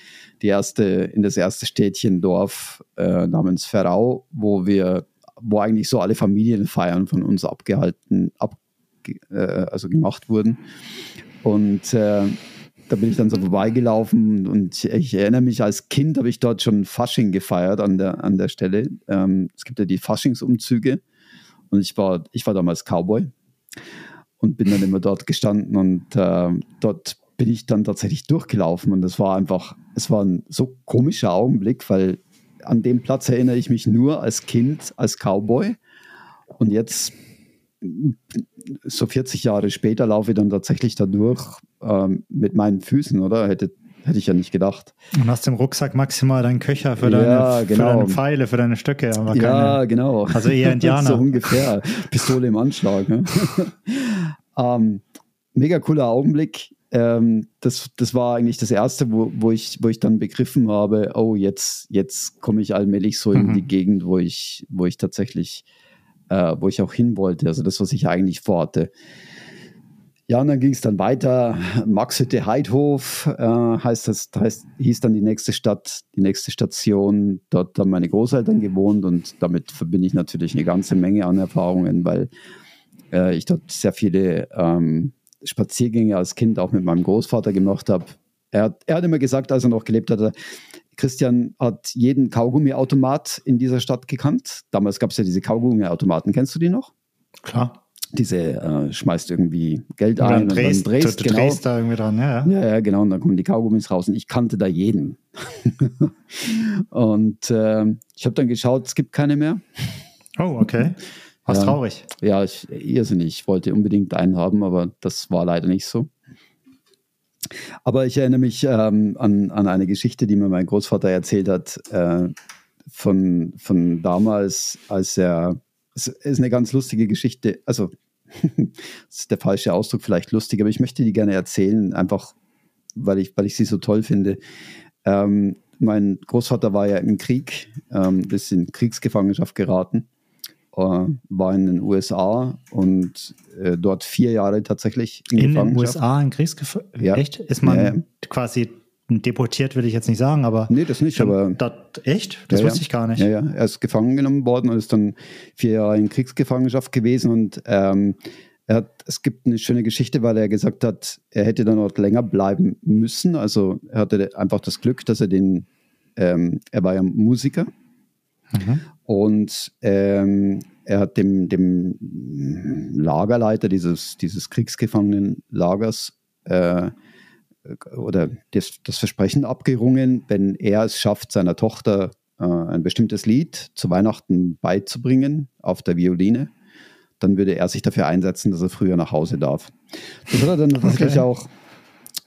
die erste, in das erste Städtchen Dorf äh, namens Ferrau, wo wir, wo eigentlich so alle Familienfeiern von uns abgehalten, ab, äh, also gemacht wurden. Und äh, da bin ich dann so vorbeigelaufen und ich erinnere mich, als Kind habe ich dort schon Fasching gefeiert an der, an der Stelle. Ähm, es gibt ja die Faschingsumzüge und ich war, ich war damals Cowboy und bin dann immer dort gestanden und äh, dort bin ich dann tatsächlich durchgelaufen und es war einfach, es war ein so komischer Augenblick, weil an dem Platz erinnere ich mich nur als Kind, als Cowboy und jetzt so 40 Jahre später laufe ich dann tatsächlich da durch ähm, mit meinen Füßen, oder? Hätte, hätte ich ja nicht gedacht. Und hast im Rucksack maximal deinen Köcher für deine, ja, genau. für deine Pfeile, für deine Stöcke. Aber keine, ja, genau. Also eher Indianer. so ungefähr. Pistole im Anschlag. Ne? ähm, mega cooler Augenblick. Ähm, das, das war eigentlich das Erste, wo, wo, ich, wo ich dann begriffen habe, oh, jetzt, jetzt komme ich allmählich so in mhm. die Gegend, wo ich, wo ich tatsächlich äh, wo ich auch hin wollte, also das, was ich eigentlich vorhatte. Ja, und dann ging es dann weiter. Maxhütte Heidhof äh, heißt das, heißt, hieß dann die nächste Stadt, die nächste Station. Dort haben meine Großeltern gewohnt und damit verbinde ich natürlich eine ganze Menge an Erfahrungen, weil äh, ich dort sehr viele ähm, Spaziergänge als Kind auch mit meinem Großvater gemacht habe. Er, er, hat immer gesagt, als er noch gelebt hatte, Christian hat jeden Kaugummiautomat in dieser Stadt gekannt. Damals gab es ja diese Kaugummiautomaten. Kennst du die noch? Klar. Diese äh, schmeißt irgendwie Geld Und ein dann und drehst, dann drehst, du, genau. drehst da irgendwie dran, ja. ja. Ja, ja, genau. Und dann kommen die Kaugummis raus. Und ich kannte da jeden. und äh, ich habe dann geschaut, es gibt keine mehr. Oh, okay. Was Ja. traurig. Ja, ich, irrsinnig. Ich wollte unbedingt einen haben, aber das war leider nicht so. Aber ich erinnere mich ähm, an, an eine Geschichte, die mir mein Großvater erzählt hat, äh, von, von damals, als er, es ist eine ganz lustige Geschichte, also das ist der falsche Ausdruck, vielleicht lustig, aber ich möchte die gerne erzählen, einfach weil ich, weil ich sie so toll finde. Ähm, mein Großvater war ja im Krieg, ähm, ist in Kriegsgefangenschaft geraten, äh, war in den USA und äh, dort vier Jahre tatsächlich in, In den. USA in Kriegsgefangenschaften? Ja. Echt? Ist man Ja, ja. quasi deportiert, will ich jetzt nicht sagen, aber. Nee, das nicht, aber Dat, echt? Das Ja, wusste ja. ich gar nicht. Ja, ja, er ist gefangen genommen worden und ist dann vier Jahre in Kriegsgefangenschaft gewesen und ähm, er hat, es gibt eine schöne Geschichte, weil er gesagt hat, er hätte dann dort länger bleiben müssen. Also er hatte einfach das Glück, dass er den, ähm, er war ja Musiker Mhm. und ähm, er hat dem, dem Lagerleiter dieses, dieses Kriegsgefangenenlagers äh, oder das, das Versprechen abgerungen, wenn er es schafft, seiner Tochter äh, ein bestimmtes Lied zu Weihnachten beizubringen auf der Violine, dann würde er sich dafür einsetzen, dass er früher nach Hause darf. Das hat er dann tatsächlich Okay. auch,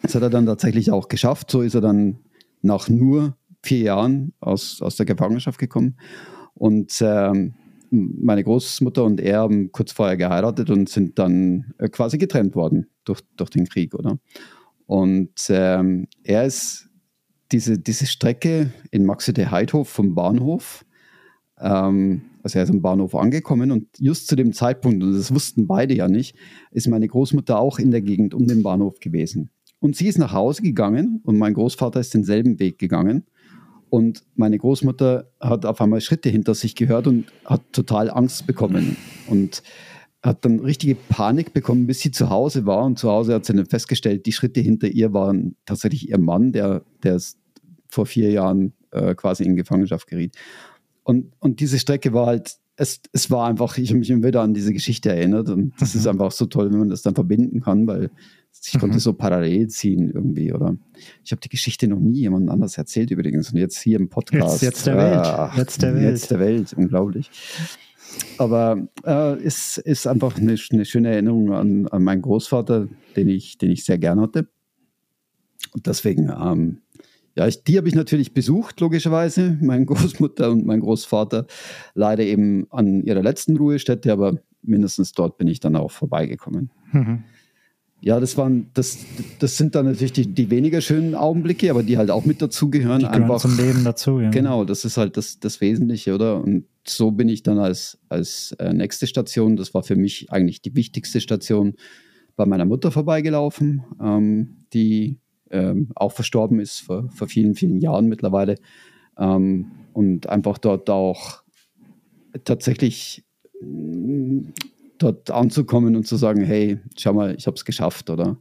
das hat er dann tatsächlich auch geschafft. So ist er dann nach nur vier Jahren aus, aus der Gefangenschaft gekommen. Und ähm, meine Großmutter und er haben kurz vorher geheiratet und sind dann äh, quasi getrennt worden durch, durch den Krieg, oder? Und ähm, er ist diese, diese Strecke in Maxete Heidhof vom Bahnhof, ähm, also er ist am Bahnhof angekommen und just zu dem Zeitpunkt, und das wussten beide ja nicht, ist meine Großmutter auch in der Gegend um den Bahnhof gewesen. Und sie ist nach Hause gegangen und mein Großvater ist denselben Weg gegangen. Und meine Großmutter hat auf einmal Schritte hinter sich gehört und hat total Angst bekommen. Und hat dann richtige Panik bekommen, bis sie zu Hause war. Und zu Hause hat sie dann festgestellt, die Schritte hinter ihr waren tatsächlich ihr Mann, der, der ist vor vier Jahren äh, quasi in Gefangenschaft geriet. Und, und diese Strecke war halt, es, es war einfach, ich habe mich immer wieder an diese Geschichte erinnert. Und das Mhm. ist einfach so toll, wenn man das dann verbinden kann, weil ich konnte Mhm. so parallel ziehen irgendwie. Oder ich habe die Geschichte noch nie jemand anders erzählt übrigens. Und jetzt hier im Podcast. Jetzt- jetzt der Welt. Jetzt der Welt. Jetzt der Welt. Unglaublich. Aber äh, es ist einfach eine, eine schöne Erinnerung an, an meinen Großvater, den ich, den ich sehr gern hatte. Und deswegen, ähm, ja, ich, die habe ich natürlich besucht, logischerweise. Meine Großmutter und mein Großvater leider eben an ihrer letzten Ruhestätte, aber mindestens dort bin ich dann auch vorbeigekommen. Mhm. Ja, das waren, das, das sind dann natürlich die, die weniger schönen Augenblicke, aber die halt auch mit dazugehören. Die gehören Einfach zum Leben dazu, ja. Genau, das ist halt das, das Wesentliche, oder? Und so bin ich dann als, als äh, nächste Station, das war für mich eigentlich die wichtigste Station, bei meiner Mutter vorbeigelaufen, ähm, die ähm, auch verstorben ist vor, vor vielen, vielen Jahren mittlerweile. Ähm, und einfach dort auch tatsächlich dort anzukommen und zu sagen, hey, schau mal, ich habe es geschafft, oder?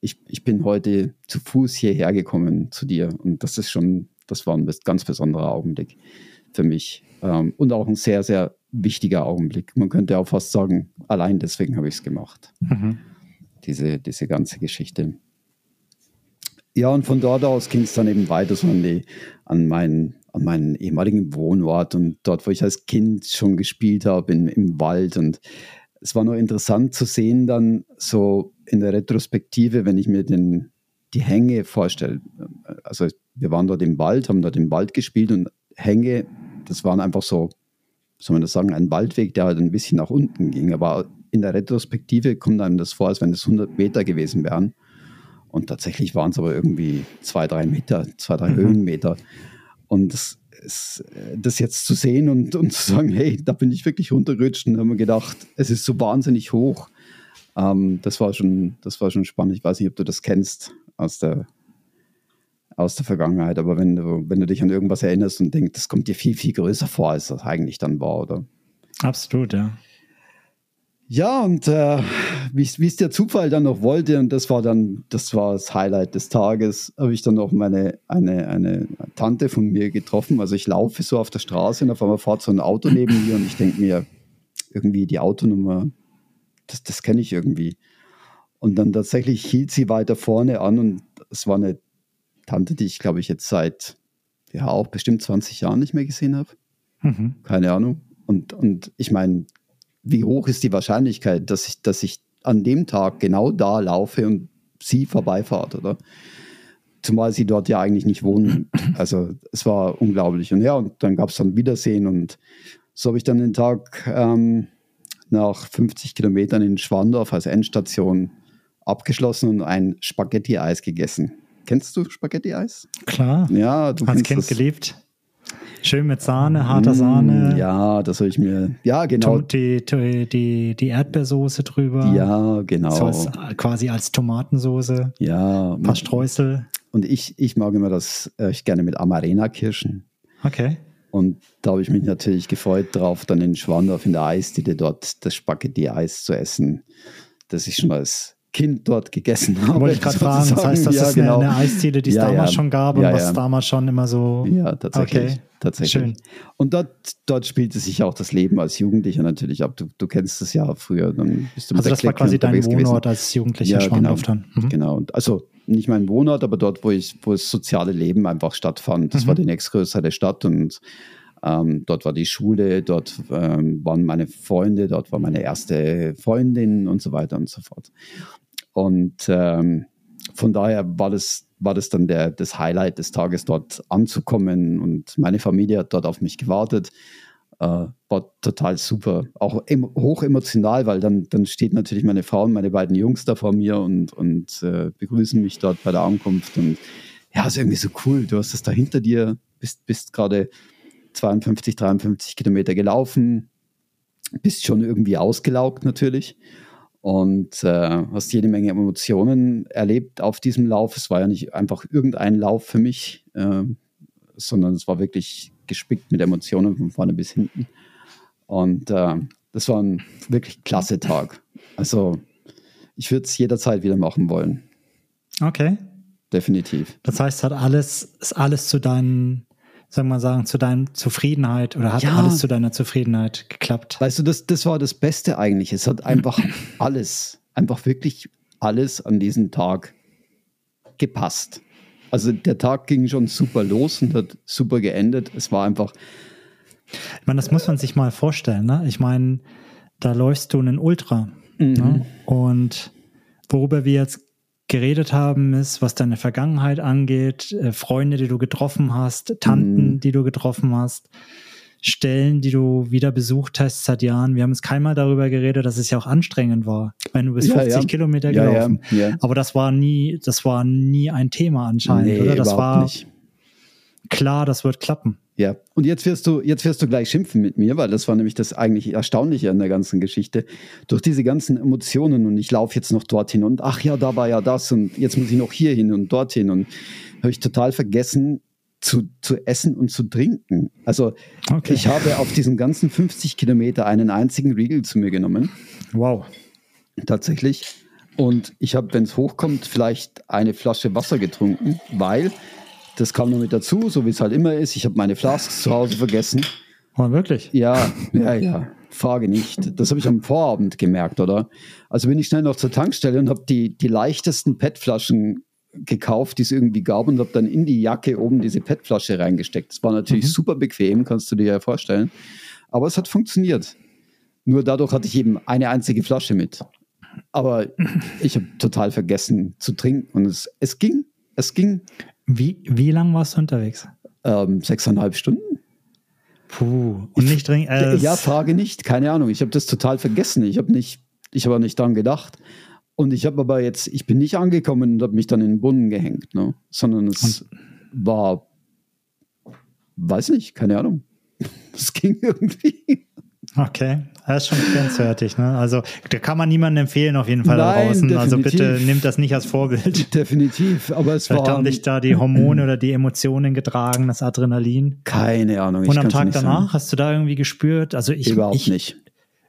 Ich, ich bin heute zu Fuß hierher gekommen zu dir. Und das ist schon, das war ein ganz besonderer Augenblick für mich. Ähm, und auch ein sehr, sehr wichtiger Augenblick. Man könnte auch fast sagen, allein deswegen habe ich es gemacht Mhm. diese, diese ganze Geschichte. Ja, und von dort aus ging es dann eben weiter so an, die, an, meinen, an meinen ehemaligen Wohnort und dort, wo ich als Kind schon gespielt habe, in, im Wald. Und es war nur interessant zu sehen, dann so in der Retrospektive, wenn ich mir den, die Hänge vorstelle. Also, wir waren dort im Wald, haben dort im Wald gespielt und Hänge, das waren einfach so, soll man das sagen, ein Waldweg, der halt ein bisschen nach unten ging. Aber in der Retrospektive kommt einem das vor, als wenn es 100 Meter gewesen wären. Und tatsächlich waren es aber irgendwie zwei, drei Meter, zwei, drei Mhm. Höhenmeter. Und das, ist, äh, das jetzt zu sehen und, und zu sagen, hey, da bin ich wirklich runtergerutscht und haben wir gedacht, es ist so wahnsinnig hoch. Ähm, das, war schon, das war schon spannend. Ich weiß nicht, ob du das kennst aus der, aus der Vergangenheit, aber wenn du, wenn du dich an irgendwas erinnerst und denkst, das kommt dir viel, viel größer vor, als das eigentlich dann war, oder? Absolut, ja. Ja, und äh, wie es der Zufall dann noch wollte, und das war dann, das war das Highlight des Tages, habe ich dann noch meine, eine, eine Tante von mir getroffen. Also ich laufe so auf der Straße und auf einmal fährt so ein Auto neben mir und ich denke mir, irgendwie die Autonummer, das, das kenne ich irgendwie. Und dann tatsächlich hielt sie weiter vorne an und es war eine Tante, die ich glaube ich jetzt seit, ja, auch bestimmt 20 Jahren nicht mehr gesehen habe. Mhm. Keine Ahnung. Und, und ich meine, wie hoch ist die Wahrscheinlichkeit, dass ich, dass ich an dem Tag genau da laufe und sie vorbeifahrt, oder? Zumal sie dort ja eigentlich nicht wohnen. Also es war unglaublich. Und ja, und dann gab es dann Wiedersehen und so habe ich dann den Tag ähm, nach 50 Kilometern in Schwandorf als Endstation abgeschlossen und ein Spaghetti-Eis gegessen. Kennst du Spaghetti-Eis? Klar. Ja, du Als Kind das. geliebt. Schön mit Sahne, harter mm, Sahne. Ja, das habe ich mir. Ja, genau. Die, die, die, die Erdbeersoße drüber. Ja, genau. So als, quasi als Tomatensoße. Ja. Ein paar Streusel. Und ich, ich mag immer das äh, ich gerne mit Amarena-Kirschen. Okay. Und da habe ich mich natürlich gefreut drauf, dann in Schwandorf in der Eisdiele dort das Spaghetti-Eis zu essen, das ich schon als Kind dort gegessen habe. Wollte ich gerade fragen, das heißt, das ja, ist genau. eine, eine Eisdiele, die es ja, damals ja. schon gab und was damals schon immer so. Ja, tatsächlich. Okay. tatsächlich. Schön. Und dort, dort spielte sich auch das Leben als Jugendlicher natürlich ab. Du, du kennst es ja früher. Dann bist du also, das war quasi dein Wohnort gewesen. als Jugendlicher ja, genau, dann. Mhm. Genau. Und also nicht mein Wohnort, aber dort, wo ich, wo das soziale Leben einfach stattfand. Das mhm. war die nächstgrößere Stadt und ähm, dort war die Schule, dort ähm, waren meine Freunde, dort war meine erste Freundin und so weiter und so fort. Und ähm, von daher war das, war das dann der, das Highlight des Tages, dort anzukommen. Und meine Familie hat dort auf mich gewartet. Äh, war total super. Auch em hoch emotional, weil dann, dann steht natürlich meine Frau und meine beiden Jungs da vor mir und, und äh, begrüßen mich dort bei der Ankunft. Und ja, ist irgendwie so cool. Du hast es da hinter dir, bist, bist gerade 52, 53 Kilometer gelaufen, bist schon irgendwie ausgelaugt natürlich und äh, hast jede Menge Emotionen erlebt auf diesem Lauf. Es war ja nicht einfach irgendein Lauf für mich, äh, sondern es war wirklich gespickt mit Emotionen von vorne bis hinten. Und äh, das war ein wirklich klasse Tag. Also ich würde es jederzeit wieder machen wollen. Okay. Definitiv. Das heißt, hat alles, ist alles zu deinen sagen wir mal sagen, zu deiner Zufriedenheit oder hat ja. alles zu deiner Zufriedenheit geklappt? Weißt du, das, das war das Beste eigentlich. Es hat einfach alles, einfach wirklich alles an diesem Tag gepasst. Also der Tag ging schon super los und hat super geendet. Es war einfach. Ich meine, das muss man sich mal vorstellen. Ne? Ich meine, da läufst du einen Ultra. Mhm. Ne? Und worüber wir jetzt geredet haben, ist, was deine Vergangenheit angeht, äh, Freunde, die du getroffen hast, Tanten, mhm. die du getroffen hast, Stellen, die du wieder besucht hast seit Jahren. Wir haben es keinmal darüber geredet, dass es ja auch anstrengend war. Ich meine, du bist ja, 50 ja. Kilometer gelaufen. Ja, aber das war nie, das war nie ein Thema anscheinend, nee, oder? Das war nicht. Klar, das wird klappen. Ja, und jetzt wirst du, jetzt wirst du gleich schimpfen mit mir, weil das war nämlich das eigentlich Erstaunliche an der ganzen Geschichte. Durch diese ganzen Emotionen und ich laufe jetzt noch dorthin und ach ja, da war ja das und jetzt muss ich noch hier hin und dorthin und habe ich total vergessen zu, zu essen und zu trinken. Also okay. ich habe auf diesen ganzen 50 Kilometer einen einzigen Riegel zu mir genommen. Wow. Tatsächlich. Und ich habe, wenn es hochkommt, vielleicht eine Flasche Wasser getrunken, weil das kam noch mit dazu, so wie es halt immer ist. Ich habe meine Flasks zu Hause vergessen. Oh, wirklich? Ja, ja, ja. Frage nicht. Das habe ich am Vorabend gemerkt, oder? Also bin ich schnell noch zur Tankstelle und habe die, die leichtesten PET-Flaschen gekauft, die es irgendwie gab und habe dann in die Jacke oben diese PET-Flasche reingesteckt. Das war natürlich mhm. super bequem, kannst du dir ja vorstellen. Aber es hat funktioniert. Nur dadurch hatte ich eben eine einzige Flasche mit. Aber ich habe total vergessen zu trinken und es, es ging. Es ging. Wie, wie lang warst du unterwegs? Ähm, sechseinhalb Stunden. Puh. Und nicht dringend. Äh, ja, Frage nicht. Keine Ahnung. Ich habe das total vergessen. Ich habe nicht, ich habe nicht daran gedacht. Und ich habe aber jetzt, ich bin nicht angekommen und habe mich dann in den Brunnen gehängt, ne? sondern es und? war, weiß nicht, keine Ahnung. Es ging irgendwie. Okay, das ist schon grenzwertig. Ne? Also da kann man niemandem empfehlen, auf jeden Fall Nein, da draußen. Also bitte nimmt das nicht als Vorbild. Definitiv, aber es Vielleicht war... haben dich da die Hormone oder die Emotionen getragen, das Adrenalin. Keine Ahnung. Und am Tag danach, sagen. hast du da irgendwie gespürt? Also ich, Überhaupt ich, nicht.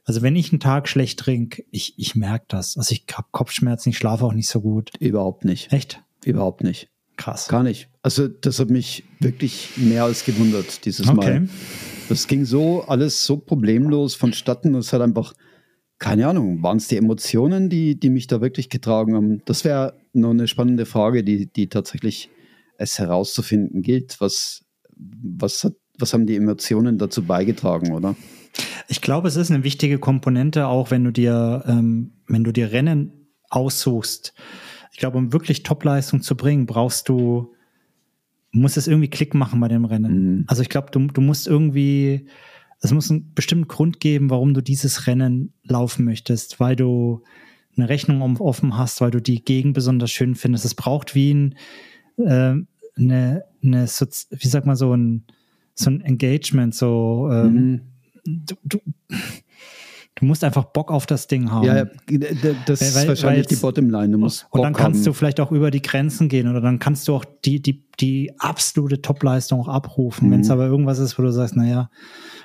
Also wenn ich einen Tag schlecht trinke, ich, ich merke das. Also ich habe Kopfschmerzen, ich schlafe auch nicht so gut. Überhaupt nicht. Echt? Überhaupt nicht. Krass. Gar nicht. Also das hat mich wirklich mehr als gewundert dieses Okay. Mal. Das ging so alles so problemlos vonstatten. Das hat einfach, keine Ahnung, waren es die Emotionen, die, die mich da wirklich getragen haben? Das wäre noch eine spannende Frage, die, die tatsächlich es herauszufinden gilt. Was, was, hat, was haben die Emotionen dazu beigetragen, oder? Ich glaube, es ist eine wichtige Komponente, auch wenn du dir, ähm, wenn du dir Rennen aussuchst. Ich glaube, um wirklich Topleistung zu bringen, brauchst du, muss es irgendwie Klick machen bei dem Rennen. Mhm. Also ich glaube, du, du musst irgendwie, es muss einen bestimmten Grund geben, warum du dieses Rennen laufen möchtest, weil du eine Rechnung offen hast, weil du die Gegend besonders schön findest. Es braucht wie ein, äh, eine, eine, wie sag mal, so ein, so ein Engagement, so, ähm, Mhm. du, du, du musst einfach Bock auf das Ding haben. Ja, das Weil- ist wahrscheinlich weil die jetzt- Bottomline. Du musst und dann Bock kannst haben. du vielleicht auch über die Grenzen gehen oder dann kannst du auch die, die, die absolute Topleistung auch abrufen. Mhm. Wenn es aber irgendwas ist, wo du sagst, naja,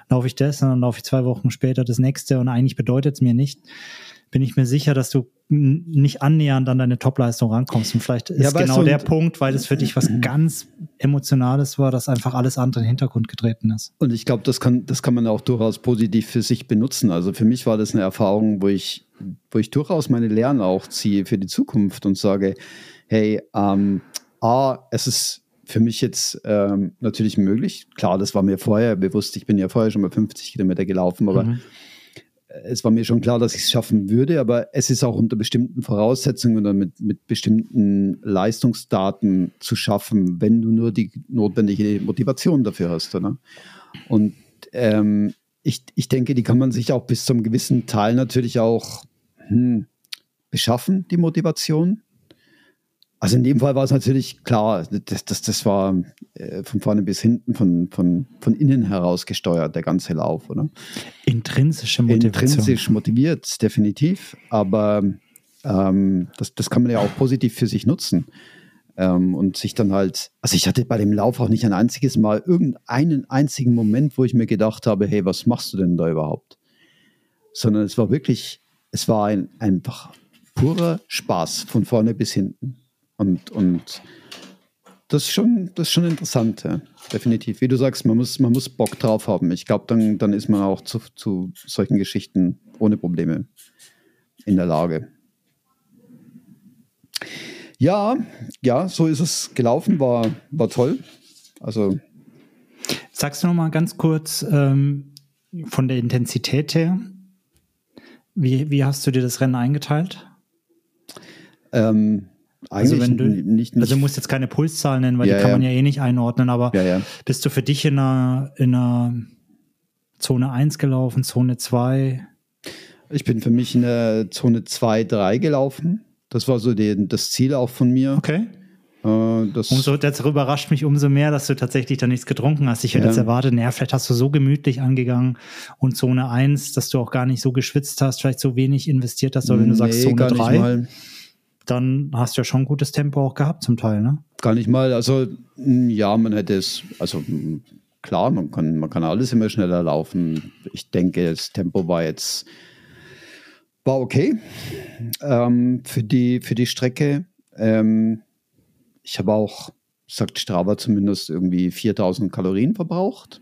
laufe ich das und dann laufe ich zwei Wochen später das nächste und eigentlich bedeutet es mir nicht, bin ich mir sicher, dass du nicht annähernd an deine Topleistung rankommst. Und vielleicht ist Ja, genau der Punkt, weil es für dich was ganz Emotionales war, dass einfach alles andere in den Hintergrund getreten ist. Und ich glaube, das kann, das kann man auch durchaus positiv für sich benutzen. Also für mich war das eine Erfahrung, wo ich, wo ich durchaus meine Lehren auch ziehe für die Zukunft und sage, hey, ähm, A, es ist für mich jetzt ähm, natürlich möglich. Klar, das war mir vorher bewusst. Ich bin ja vorher schon mal 50 Kilometer gelaufen, aber Mhm. Es war mir schon klar, dass ich es schaffen würde, aber es ist auch unter bestimmten Voraussetzungen oder mit, mit bestimmten Leistungsdaten zu schaffen, wenn du nur die notwendige Motivation dafür hast. Oder? Und ähm, ich, ich denke, die kann man sich auch bis zum gewissen Teil natürlich auch hm, beschaffen, die Motivation. Also in dem Fall war es natürlich klar, das, das, das war äh, von vorne bis hinten, von, von, von innen heraus gesteuert, der ganze Lauf, oder? Intrinsische Motivation. Intrinsisch motiviert, definitiv. Aber ähm, das, das kann man ja auch positiv für sich nutzen. Ähm, und sich dann halt, also ich hatte bei dem Lauf auch nicht ein einziges Mal irgendeinen einzigen Moment, wo ich mir gedacht habe, hey, was machst du denn da überhaupt? Sondern es war wirklich, es war ein, einfach purer Spaß von vorne bis hinten. Und, und das ist schon, das ist schon interessant, ja. definitiv. Wie du sagst, man muss, man muss Bock drauf haben. Ich glaube, dann, dann ist man auch zu, zu solchen Geschichten ohne Probleme in der Lage. Ja, ja, so ist es gelaufen, war, war toll. Also, Sagst du noch mal ganz kurz ähm, von der Intensität her, wie, wie hast du dir das Rennen eingeteilt? ähm, eigentlich Also wenn du, nicht, nicht also du musst jetzt keine Pulszahl nennen, weil Ja, die kann ja. man ja eh nicht einordnen, aber bist du für dich in einer, in einer Zone 1 gelaufen, Zone 2? Ich bin für mich in der Zone 2, 3 gelaufen. Das war so die, das Ziel auch von mir. Okay. Äh, das, Umso, das überrascht mich umso mehr, dass du tatsächlich da nichts getrunken hast. Ich hätte Ja. jetzt erwartet, naja, vielleicht hast du so gemütlich angegangen und Zone 1, dass du auch gar nicht so geschwitzt hast, vielleicht so wenig investiert hast, aber wenn du sagst Nee, Zone gar nicht 3, mal. Dann hast du ja schon ein gutes Tempo auch gehabt zum Teil, ne? Gar nicht mal. Also, mh, ja, man hätte es, also mh, klar, man kann, man kann alles immer schneller laufen. Ich denke, das Tempo war jetzt war okay ähm, für, die, für die Strecke. Ähm, ich habe auch, sagt Strava zumindest, irgendwie 4000 Kalorien verbraucht.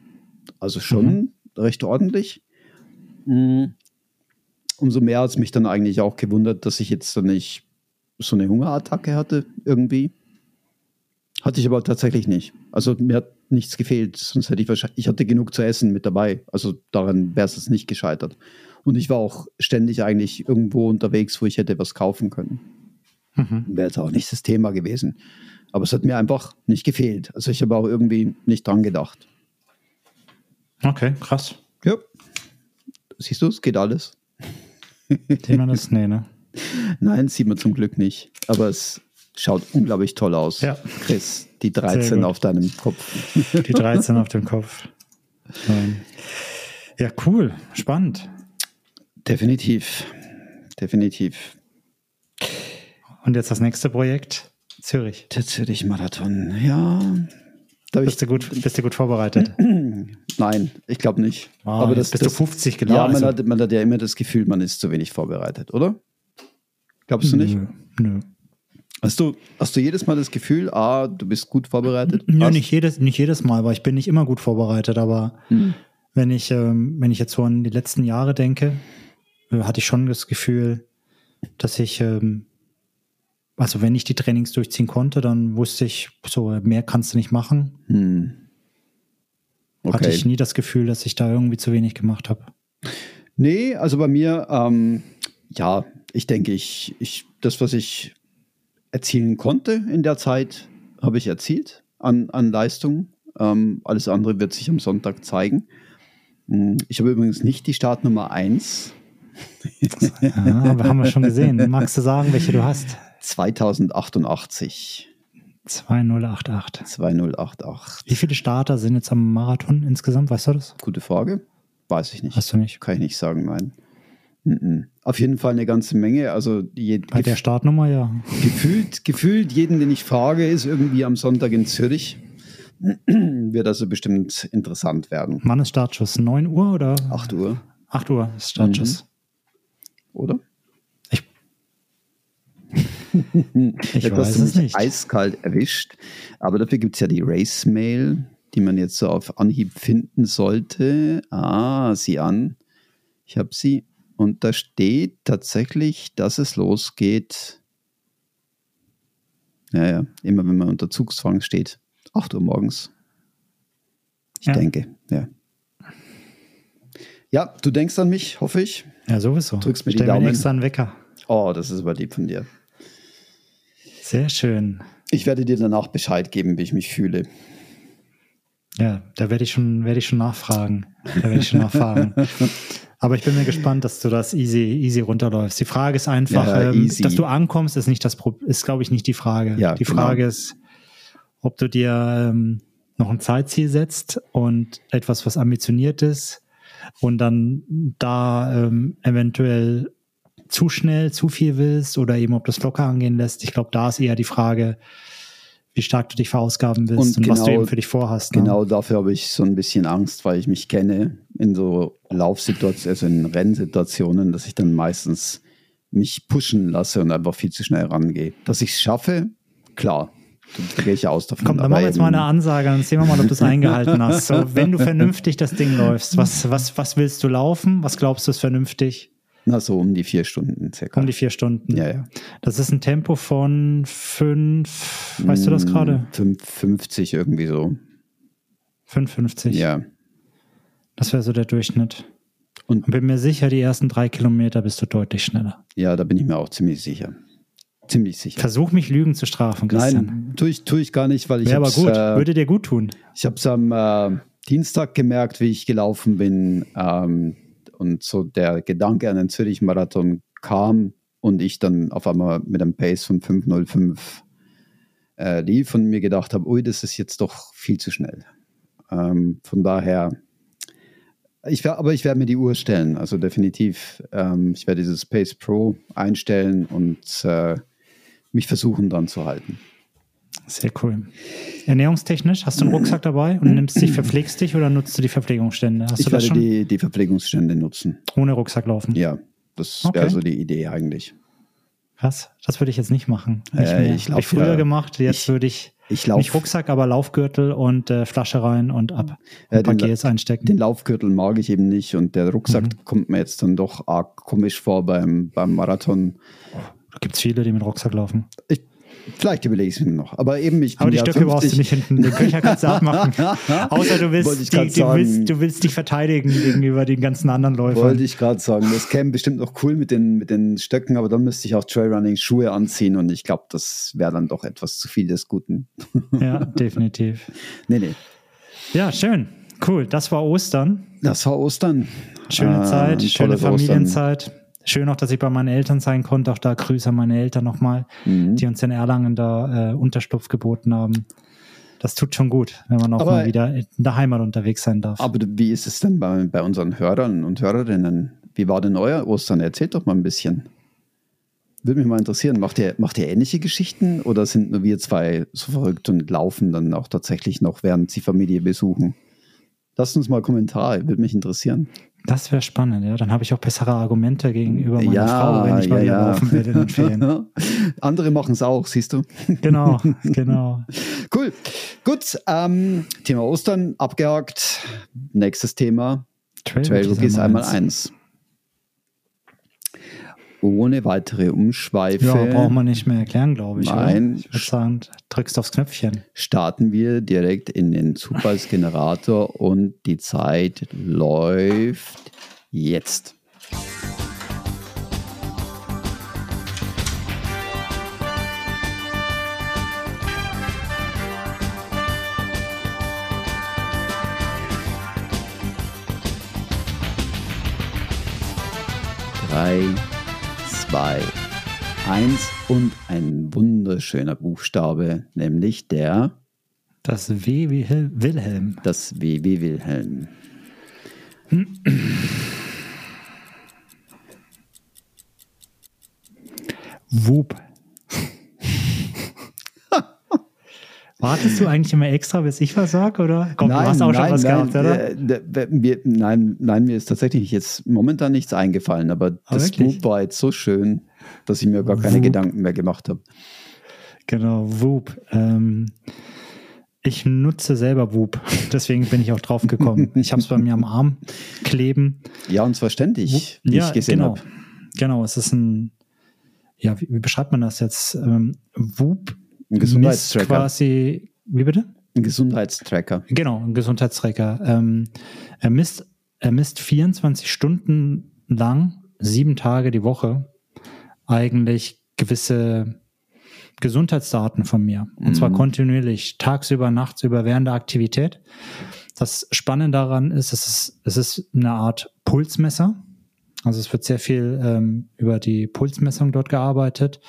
Also schon recht ordentlich. Mm. Umso mehr hat es mich dann eigentlich auch gewundert, dass ich jetzt dann nicht so eine Hungerattacke hatte irgendwie. Hatte ich aber tatsächlich nicht. Also mir hat nichts gefehlt, sonst hätte ich wahrscheinlich, ich hatte genug zu essen mit dabei. Also daran wäre es jetzt nicht gescheitert. Und ich war auch ständig eigentlich irgendwo unterwegs, wo ich hätte was kaufen können. Mhm. Wäre jetzt auch nicht das Thema gewesen. Aber es hat mir einfach nicht gefehlt. Also ich habe auch irgendwie nicht dran gedacht. Okay, krass. Ja. Siehst du, es geht alles. Thema das, nee, ne? Nein, sieht man zum Glück nicht. Aber es schaut unglaublich toll aus. Ja. Chris, die Sehr 13 gut. auf deinem Kopf. Die 13 auf dem Kopf. Ähm, Ja, cool, spannend. Definitiv. Definitiv. Und jetzt das nächste Projekt, Zürich. Der Zürich-Marathon, ja. Da Bist du gut, bist du gut vorbereitet? Nein, ich glaube nicht. Ah, Aber das, bist das, du 50 gelaufen. Ja, man, also- hat, man hat ja immer das Gefühl, man ist zu wenig vorbereitet, oder? Glaubst du nicht? Nö, nö. Hast du, hast du jedes Mal das Gefühl, ah, du bist gut vorbereitet? Nö, Hast- nicht jedes, nicht jedes Mal, weil ich bin nicht immer gut vorbereitet, aber Hm. wenn ich, ähm, wenn ich jetzt so an die letzten Jahre denke, äh, hatte ich schon das Gefühl, dass ich, ähm, also wenn ich die Trainings durchziehen konnte, dann wusste ich, so mehr kannst du nicht machen. Hm. Hatte Okay. ich nie das Gefühl, dass ich da irgendwie zu wenig gemacht habe. Nee, also bei mir, ähm, ja, ich denke, ich, ich, das, was ich erzielen konnte in der Zeit, habe ich erzielt an, an Leistung. Ähm, alles andere wird sich am Sonntag zeigen. Hm, Ich habe übrigens nicht die Startnummer 1. Ja, aber haben wir schon gesehen. Magst du sagen, welche du hast? 2088. 2088. 2088. Wie viele Starter sind jetzt am Marathon insgesamt? Weißt du das? Gute Frage. Weiß ich nicht. Hast du nicht? Kann ich nicht sagen, nein. Mhm. Auf jeden Fall eine ganze Menge. Also je, Bei der Startnummer, ja. gefühlt, gefühlt jeden, den ich frage, ist irgendwie am Sonntag in Zürich. Wird also bestimmt interessant werden. Wann ist Startschuss? 9 Uhr oder? 8 Uhr, 8 Uhr ist Startschuss. oder? Ich, ich hast weiß es nicht. eiskalt erwischt. Aber dafür gibt es ja die Race-Mail, die man jetzt so auf Anhieb finden sollte. Ah, sieh an. Ich habe sie. Und da steht tatsächlich, dass es losgeht. Ja, ja, immer wenn man unter Zugzwang steht. 8 Uhr morgens. Ich Ja. denke, ja. Ja, du denkst an mich, hoffe ich. Ja, sowieso. Drückst mir die Stell mir Daumen. extra einen Wecker. Oh, das ist aber lieb von dir. Sehr schön. Ich werde dir danach Bescheid geben, wie ich mich fühle. Ja, da werde ich schon, werde ich schon nachfragen. Da werde ich schon nachfragen. Aber ich bin mir gespannt, dass du das easy, easy runterläufst. Die Frage ist einfach, Ja, ähm, dass du ankommst, ist nicht das ist, glaube ich, nicht die Frage. Ja, die genau. Frage ist, ob du dir ähm, noch ein Zeitziel setzt und etwas, was ambitioniert ist und dann da ähm, eventuell zu schnell, zu viel willst oder eben ob du es locker angehen lässt. Ich glaube, da ist eher die Frage, wie stark du dich verausgaben willst und, Und was du genau- eben für dich vorhast. ne? Genau dafür habe ich so ein bisschen Angst, weil ich mich kenne in so Laufsituationen, also in Rennsituationen, dass ich dann meistens mich pushen lasse und einfach viel zu schnell rangehe. Dass ich es schaffe, klar, gehe ich aus davon. Komm, dann Aber machen wir jetzt mal eine Ansage, dann sehen wir mal, ob du es eingehalten hast. So, wenn du vernünftig das Ding läufst, was, was, was willst du laufen? Was glaubst du ist vernünftig? Na, so um die vier Stunden circa. Um die vier Stunden. ja, ja. Das ist ein Tempo von fünf, weißt du das gerade? 5,50 irgendwie so. 5,50. Ja. Das wäre so der Durchschnitt. Und- Und bin mir sicher, die ersten drei Kilometer bist du deutlich schneller. Ja, da bin ich mir auch ziemlich sicher. Ziemlich sicher. Versuch mich Lügen zu strafen, Christian. Nein, tue ich, tue ich gar nicht, weil ich Wäre aber gut, äh, würde dir gut tun. Ich habe es am äh, Dienstag gemerkt, wie ich gelaufen bin. Ähm, und so der Gedanke an den Zürich-Marathon kam und ich dann auf einmal mit einem Pace von 5.05 äh, lief und mir gedacht habe, ui, das ist jetzt doch viel zu schnell. Ähm, von daher, ich aber ich werde mir die Uhr stellen, also definitiv. Ähm, ich werde dieses Pace Pro einstellen und äh, mich versuchen dann zu halten. Sehr cool. Ernährungstechnisch, hast du einen Rucksack dabei und nimmst dich, verpflegst dich oder nutzt du die Verpflegungsstände? Hast Ich werde die, die Verpflegungsstände nutzen. Ohne Rucksack laufen? Ja, das Okay. wäre so die Idee eigentlich. Was? Das würde ich jetzt nicht machen. Nicht Äh, ich Hab ich lauf, früher äh, gemacht, jetzt ich- würde ich, Ich nicht laufe Rucksack, aber Laufgürtel und äh, Flasche rein und ab. Äh, Ein paar den- Gels einstecken. den Laufgürtel mag ich eben nicht und der Rucksack Mhm. kommt mir jetzt dann doch arg komisch vor beim, beim Marathon. Da gibt es viele, die mit Rucksack laufen. Ich, vielleicht überlege ich es mir noch. Aber eben, ich bin Aber die ja Stöcke brauchst du 50. nicht hinten. Den Köcher kannst du abmachen. Außer du willst, ich die, du, willst, du willst dich verteidigen gegenüber den ganzen anderen Läufern. Wollte ich gerade sagen. Das käme bestimmt noch cool mit den, mit den Stöcken, aber dann müsste ich auch Trailrunning-Schuhe anziehen und ich glaube, das wäre dann doch etwas zu viel des Guten. Ja, definitiv. Nee, nee. Ja, schön. Cool. Das war Ostern. Das war Ostern. Schöne Äh, Zeit, ein schöne tolles Ostern. Schön auch, dass ich bei meinen Eltern sein konnte. Auch da Grüße an meine Eltern nochmal, Mhm. die uns in Erlangen da äh, Unterschlupf geboten haben. Das tut schon gut, wenn man auch Aber- mal wieder in der Heimat unterwegs sein darf. Aber wie ist es denn bei, bei unseren Hörern und Hörerinnen? Wie war denn euer Ostern? Erzählt doch mal ein bisschen. würde mich mal interessieren, macht ihr, macht ihr ähnliche Geschichten oder sind nur wir zwei so verrückt und laufen dann auch tatsächlich noch, während sie Familie besuchen? Lasst uns mal Kommentare, würde mich interessieren. Das wäre spannend, ja. Dann habe ich auch bessere Argumente gegenüber meiner Ja, Frau, wenn ich ja, mal wieder ja. laufen will in den Ferien. Andere machen es auch, siehst du. Genau, genau. Cool. Gut, ähm, Thema Ostern abgehakt. Nächstes Thema. Trail Rookies einmal eins. Ohne weitere Umschweife Ja, braucht man nicht mehr erklären, glaube ich. Nein. Oder? Ich würde sagen, drückst aufs Knöpfchen. starten wir direkt in den Zufallsgenerator und die Zeit läuft jetzt. Drei, zwei, eins und ein wunderschöner Buchstabe, nämlich der Das W wie Hil- Wilhelm. Das W wie Wilhelm. Whoop. Wartest du eigentlich immer extra, bis ich was sage, oder? Komm, du hast auch schon was gehabt, oder? äh, mir, nein, nein, mir ist tatsächlich jetzt momentan nichts eingefallen, aber das wirklich? Buch war jetzt so schön, dass ich mir gar keine Whoop. Gedanken mehr gemacht habe. Genau, Whoop. Ähm, ich nutze selber Whoop, deswegen bin ich auch drauf gekommen. Ich habe es bei mir am Arm kleben. Ja, und zwar ständig, wie ich gesehen genau. habe. Genau, es ist ein, ja, wie, wie beschreibt man das jetzt? Ähm, Whoop Ein Gesundheitstracker. quasi, wie bitte? Ein Gesundheitstracker. Genau, ein Gesundheitsträger. Ähm, er, misst, er misst 24 Stunden lang, sieben Tage die Woche, eigentlich gewisse Gesundheitsdaten von mir. Und zwar Mhm. kontinuierlich, tagsüber, nachtsüber, während der Aktivität. Das Spannende daran ist, es ist, es ist eine Art Pulsmesser. Also es wird sehr viel ähm, über die Pulsmessung dort gearbeitet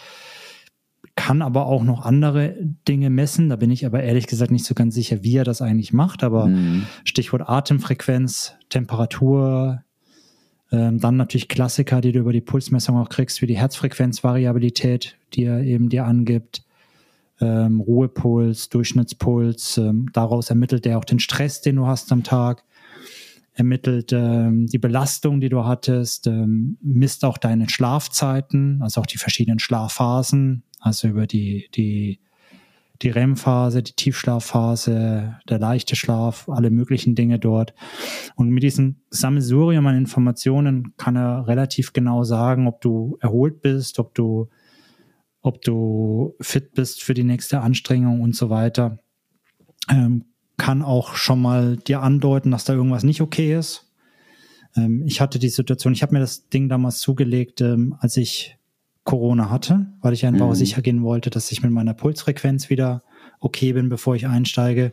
kann aber auch noch andere Dinge messen. Da bin ich aber ehrlich gesagt nicht so ganz sicher, wie er das eigentlich macht. Aber Mhm. Stichwort Atemfrequenz, Temperatur, ähm, dann natürlich Klassiker, die du über die Pulsmessung auch kriegst, wie die Herzfrequenzvariabilität, die er eben dir angibt, ähm, Ruhepuls, Durchschnittspuls. Ähm, daraus ermittelt er auch den Stress, den du hast am Tag, ermittelt ähm, die Belastung, die du hattest, ähm, misst auch deine Schlafzeiten, also auch die verschiedenen Schlafphasen, also über die, die die REM-Phase, die Tiefschlafphase, der leichte Schlaf, alle möglichen Dinge dort. Und mit diesem Sammelsurium an Informationen kann er relativ genau sagen, ob du erholt bist, ob du, ob du fit bist für die nächste Anstrengung und so weiter. Ähm, kann auch schon mal dir andeuten, dass da irgendwas nicht okay ist. Ähm, ich hatte die Situation, ich habe mir das Ding damals zugelegt, ähm, als ich Corona hatte, weil ich einfach Mhm. sicher gehen wollte, dass ich mit meiner Pulsfrequenz wieder okay bin, bevor ich einsteige.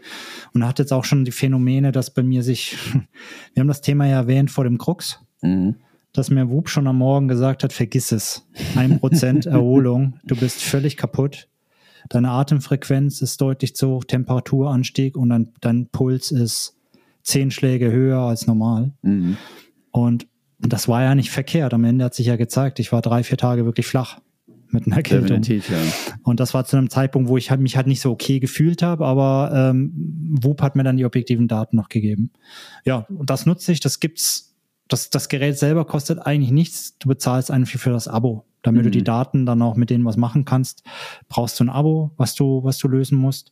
Und hat jetzt auch schon die Phänomene, dass bei mir sich, wir haben das Thema ja erwähnt vor dem Krux, Mhm. dass mir Whoop schon am Morgen gesagt hat, vergiss es. Ein Prozent Erholung, du bist völlig kaputt. Deine Atemfrequenz ist deutlich zu hoch, Temperaturanstieg und dein, dein Puls ist zehn Schläge höher als normal. Mhm. Und das war ja nicht verkehrt. Am Ende hat sich ja gezeigt, ich war drei, vier Tage wirklich flach mit einer Erkältung. Definitiv, ja. Und das war zu einem Zeitpunkt, wo ich halt, mich halt nicht so okay gefühlt habe, aber ähm, Whoop hat mir dann die objektiven Daten noch gegeben. Ja, und das nutze ich, das gibt's, das, das Gerät selber kostet eigentlich nichts. Du bezahlst einfach für das Abo. Damit du Mhm. die Daten dann auch mit denen was machen kannst, brauchst du ein Abo, was du, was du lösen musst.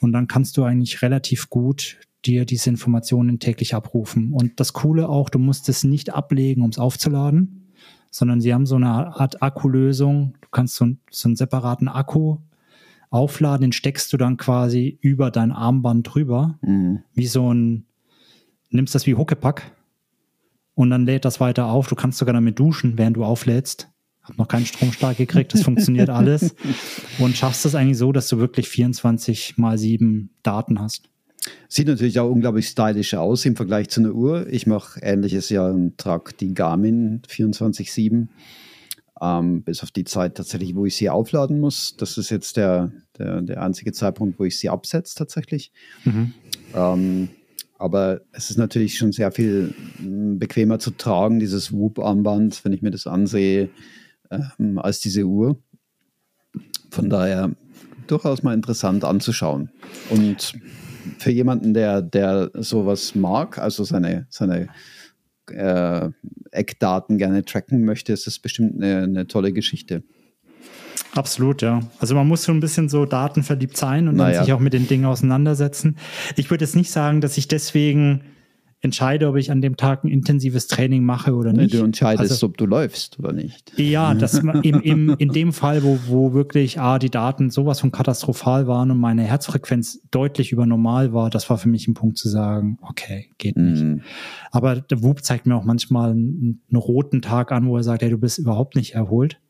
Und dann kannst du eigentlich relativ gut dir diese Informationen täglich abrufen. Und das Coole auch, du musst es nicht ablegen, um es aufzuladen, sondern sie haben so eine Art Akkulösung. Du kannst so, ein, so einen separaten Akku aufladen, den steckst du dann quasi über dein Armband drüber, Mhm. wie so ein, nimmst das wie Huckepack und dann lädt das weiter auf. Du kannst sogar damit duschen, während du auflädst. Hab noch keinen Stromschlag gekriegt, das funktioniert alles. Und schaffst es eigentlich so, dass du wirklich 24 mal 7 Daten hast. Sieht natürlich auch unglaublich stylisch aus im Vergleich zu einer Uhr. Ich mache ähnliches ja und trage die Garmin 24-7. Ähm, bis auf die Zeit tatsächlich, wo ich sie aufladen muss. Das ist jetzt der, der, der einzige Zeitpunkt, wo ich sie absetze tatsächlich. Ähm, aber es ist natürlich schon sehr viel mm, bequemer zu tragen, dieses Whoop-Armband, wenn ich mir das ansehe. ähm, als diese Uhr. Von daher durchaus mal interessant anzuschauen. Und für jemanden, der, der sowas mag, also seine, seine äh, Eckdaten gerne tracken möchte, ist das bestimmt eine, eine tolle Geschichte. Absolut, ja. Also man muss schon ein bisschen so datenverliebt sein und naja. dann sich auch mit den Dingen auseinandersetzen. Ich würde jetzt nicht sagen, dass ich deswegen entscheide, ob ich an dem Tag ein intensives Training mache oder nicht. Du entscheidest, also, ob du läufst oder nicht. Ja, das im, im, in dem Fall, wo, wo wirklich ah, die Daten sowas von katastrophal waren und meine Herzfrequenz deutlich über normal war, das war für mich ein Punkt zu sagen, okay, geht nicht. Mhm. Aber der Whoop zeigt mir auch manchmal einen, einen roten Tag an, wo er sagt, hey, du bist überhaupt nicht erholt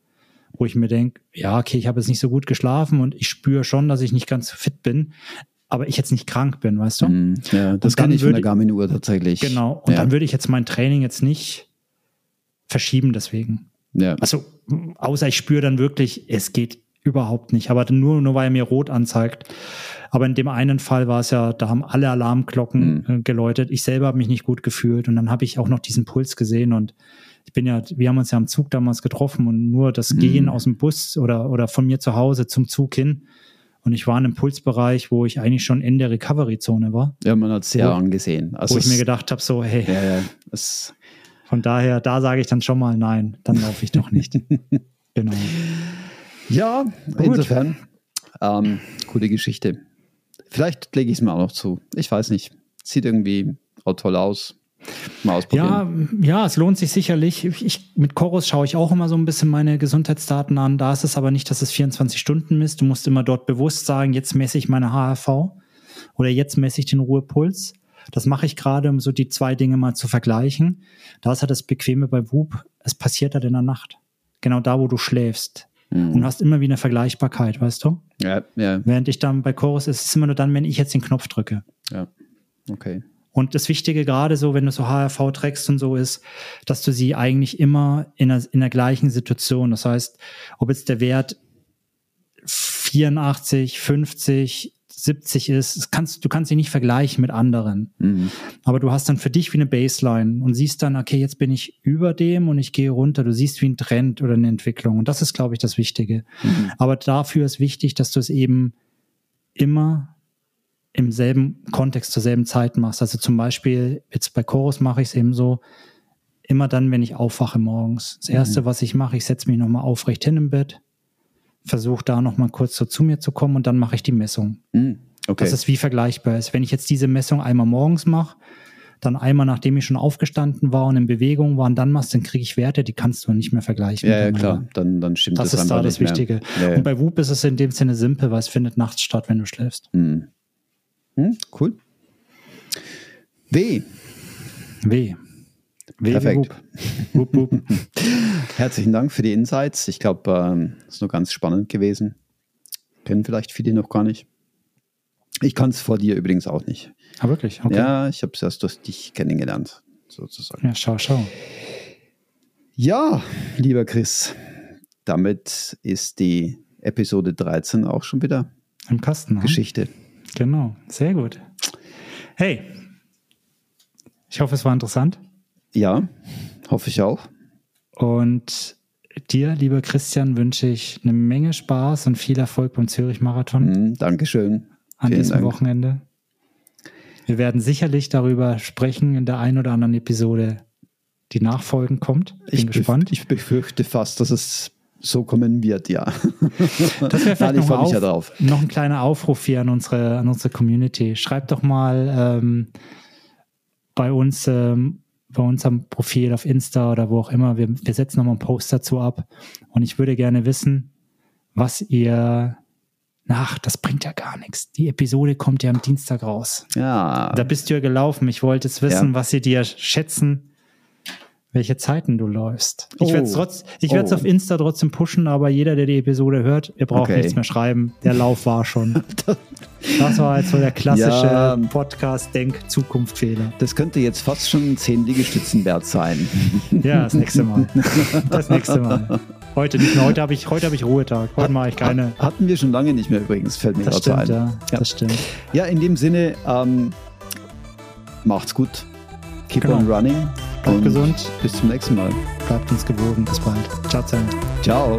wo ich mir denke, ja, okay, ich habe jetzt nicht so gut geschlafen und ich spüre schon, dass ich nicht ganz fit bin aber ich jetzt nicht krank bin, weißt du? Mm, ja, das kann ich von der Garmin-Uhr tatsächlich. Genau. Und ja. dann würde ich jetzt mein Training jetzt nicht verschieben deswegen. Ja. Also, außer ich spüre dann wirklich, es geht überhaupt nicht. Aber nur, nur weil er mir rot anzeigt. Aber in dem einen Fall war es ja, da haben alle Alarmglocken mhm. geläutet. Ich selber habe mich nicht gut gefühlt und dann habe ich auch noch diesen Puls gesehen und ich bin ja, wir haben uns ja am Zug damals getroffen und nur das mhm. Gehen aus dem Bus oder, oder von mir zu Hause zum Zug hin und ich war in einem Pulsbereich, wo ich eigentlich schon in der Recovery-Zone war. Ja, man hat es sehr wo, angesehen. Also wo ich mir gedacht habe, so, hey, ja, ja, von daher, da sage ich dann schon mal nein, dann laufe ich doch nicht. genau. Ja, Gut. insofern, ähm, coole Geschichte. Vielleicht lege ich es mir auch noch zu. Ich weiß nicht. Sieht irgendwie auch toll aus. Mal ausprobieren. Ja, ja, es lohnt sich sicherlich. Ich, mit Chorus schaue ich auch immer so ein bisschen meine Gesundheitsdaten an. Da ist es aber nicht, dass es 24 Stunden misst. Du musst immer dort bewusst sagen, jetzt messe ich meine HRV oder jetzt messe ich den Ruhepuls. Das mache ich gerade, um so die zwei Dinge mal zu vergleichen. Da ist halt das Bequeme bei Whoop, es passiert halt in der Nacht. Genau da, wo du schläfst. Mhm. Und hast immer wie eine Vergleichbarkeit, weißt du? Ja, ja. Während ich dann bei Chorus ist es immer nur dann, wenn ich jetzt den Knopf drücke. Ja, okay. Und das Wichtige gerade so, wenn du so HRV trägst und so ist, dass du sie eigentlich immer in der, in der gleichen Situation, das heißt, ob jetzt der Wert 84, 50, 70 ist, kannst, du kannst sie nicht vergleichen mit anderen. Mhm. Aber du hast dann für dich wie eine Baseline und siehst dann, okay, jetzt bin ich über dem und ich gehe runter. Du siehst wie ein Trend oder eine Entwicklung. Und das ist, glaube ich, das Wichtige. Mhm. Aber dafür ist wichtig, dass du es eben immer im selben Kontext zur selben Zeit machst. Also zum Beispiel, jetzt bei Chorus mache ich es eben so, immer dann, wenn ich aufwache morgens. Das Erste, mhm. was ich mache, ich setze mich nochmal aufrecht hin im Bett, versuche da nochmal kurz so zu mir zu kommen und dann mache ich die Messung. Mhm. Okay. Das ist wie vergleichbar ist. Wenn ich jetzt diese Messung einmal morgens mache, dann einmal, nachdem ich schon aufgestanden war und in Bewegung war und dann machst, dann kriege ich Werte, die kannst du nicht mehr vergleichen. Ja, ja klar, dann, dann stimmt das. Das ist da das Wichtige. Ja, ja. Und bei Whoop ist es in dem Sinne simpel, weil es findet nachts statt, wenn du schläfst. Mhm. Hm, cool. W. W. W Perfekt. Wupp, wupp. Herzlichen Dank für die Insights. Ich glaube, ähm, es ist nur ganz spannend gewesen. Kennen vielleicht viele noch gar nicht. Ich kann es vor dir übrigens auch nicht. Ah, wirklich? Okay. Ja, ich habe es erst durch dich kennengelernt, sozusagen. Ja, schau, schau. Ja, lieber Chris, damit ist die Episode 13 auch schon wieder im Kasten. Ne? Geschichte. Genau, sehr gut. Hey, ich hoffe, es war interessant. Ja, hoffe ich auch. Und dir, lieber Christian, wünsche ich eine Menge Spaß und viel Erfolg beim Zürich-Marathon. Mm, Dankeschön. An Vielen diesem Dank. Wochenende. Wir werden sicherlich darüber sprechen in der einen oder anderen Episode, die nachfolgend kommt. Bin ich gespannt. Ich befürchte fast, dass es so kommen wird, ja. Das wäre vielleicht noch, auf, ja drauf. noch ein kleiner Aufruf hier an unsere, an unsere Community. Schreibt doch mal ähm, bei uns, ähm, bei unserem Profil auf Insta oder wo auch immer. Wir, wir setzen nochmal einen Post dazu ab. Und ich würde gerne wissen, was ihr Ach, das bringt ja gar nichts. Die Episode kommt ja am Dienstag raus. Ja. Da bist du ja gelaufen. Ich wollte jetzt wissen, ja. was sie dir schätzen, welche Zeiten du läufst. Ich oh. werde es trotz, ich werde es oh. auf Insta trotzdem pushen, aber jeder, der die Episode hört, ihr braucht okay. nichts mehr schreiben. Der Lauf war schon. das war jetzt so der klassische ja. Podcast-Denk-Zukunft-Fehler. Das könnte jetzt fast schon ein 10 Liegestützen wert sein. ja, das nächste Mal. Das nächste Mal. Heute nicht mehr. Heute habe ich, hab ich Ruhetag. Heute mache ich keine. Hatten wir schon lange nicht mehr übrigens, fällt mir gerade ein. Ja, ja, das stimmt. Ja, in dem Sinne, ähm, macht's gut. Keep genau. on running. Bleibt gesund. Bis zum nächsten Mal. Bleibt uns gewogen. Bis bald. Ciao zusammen. Ciao.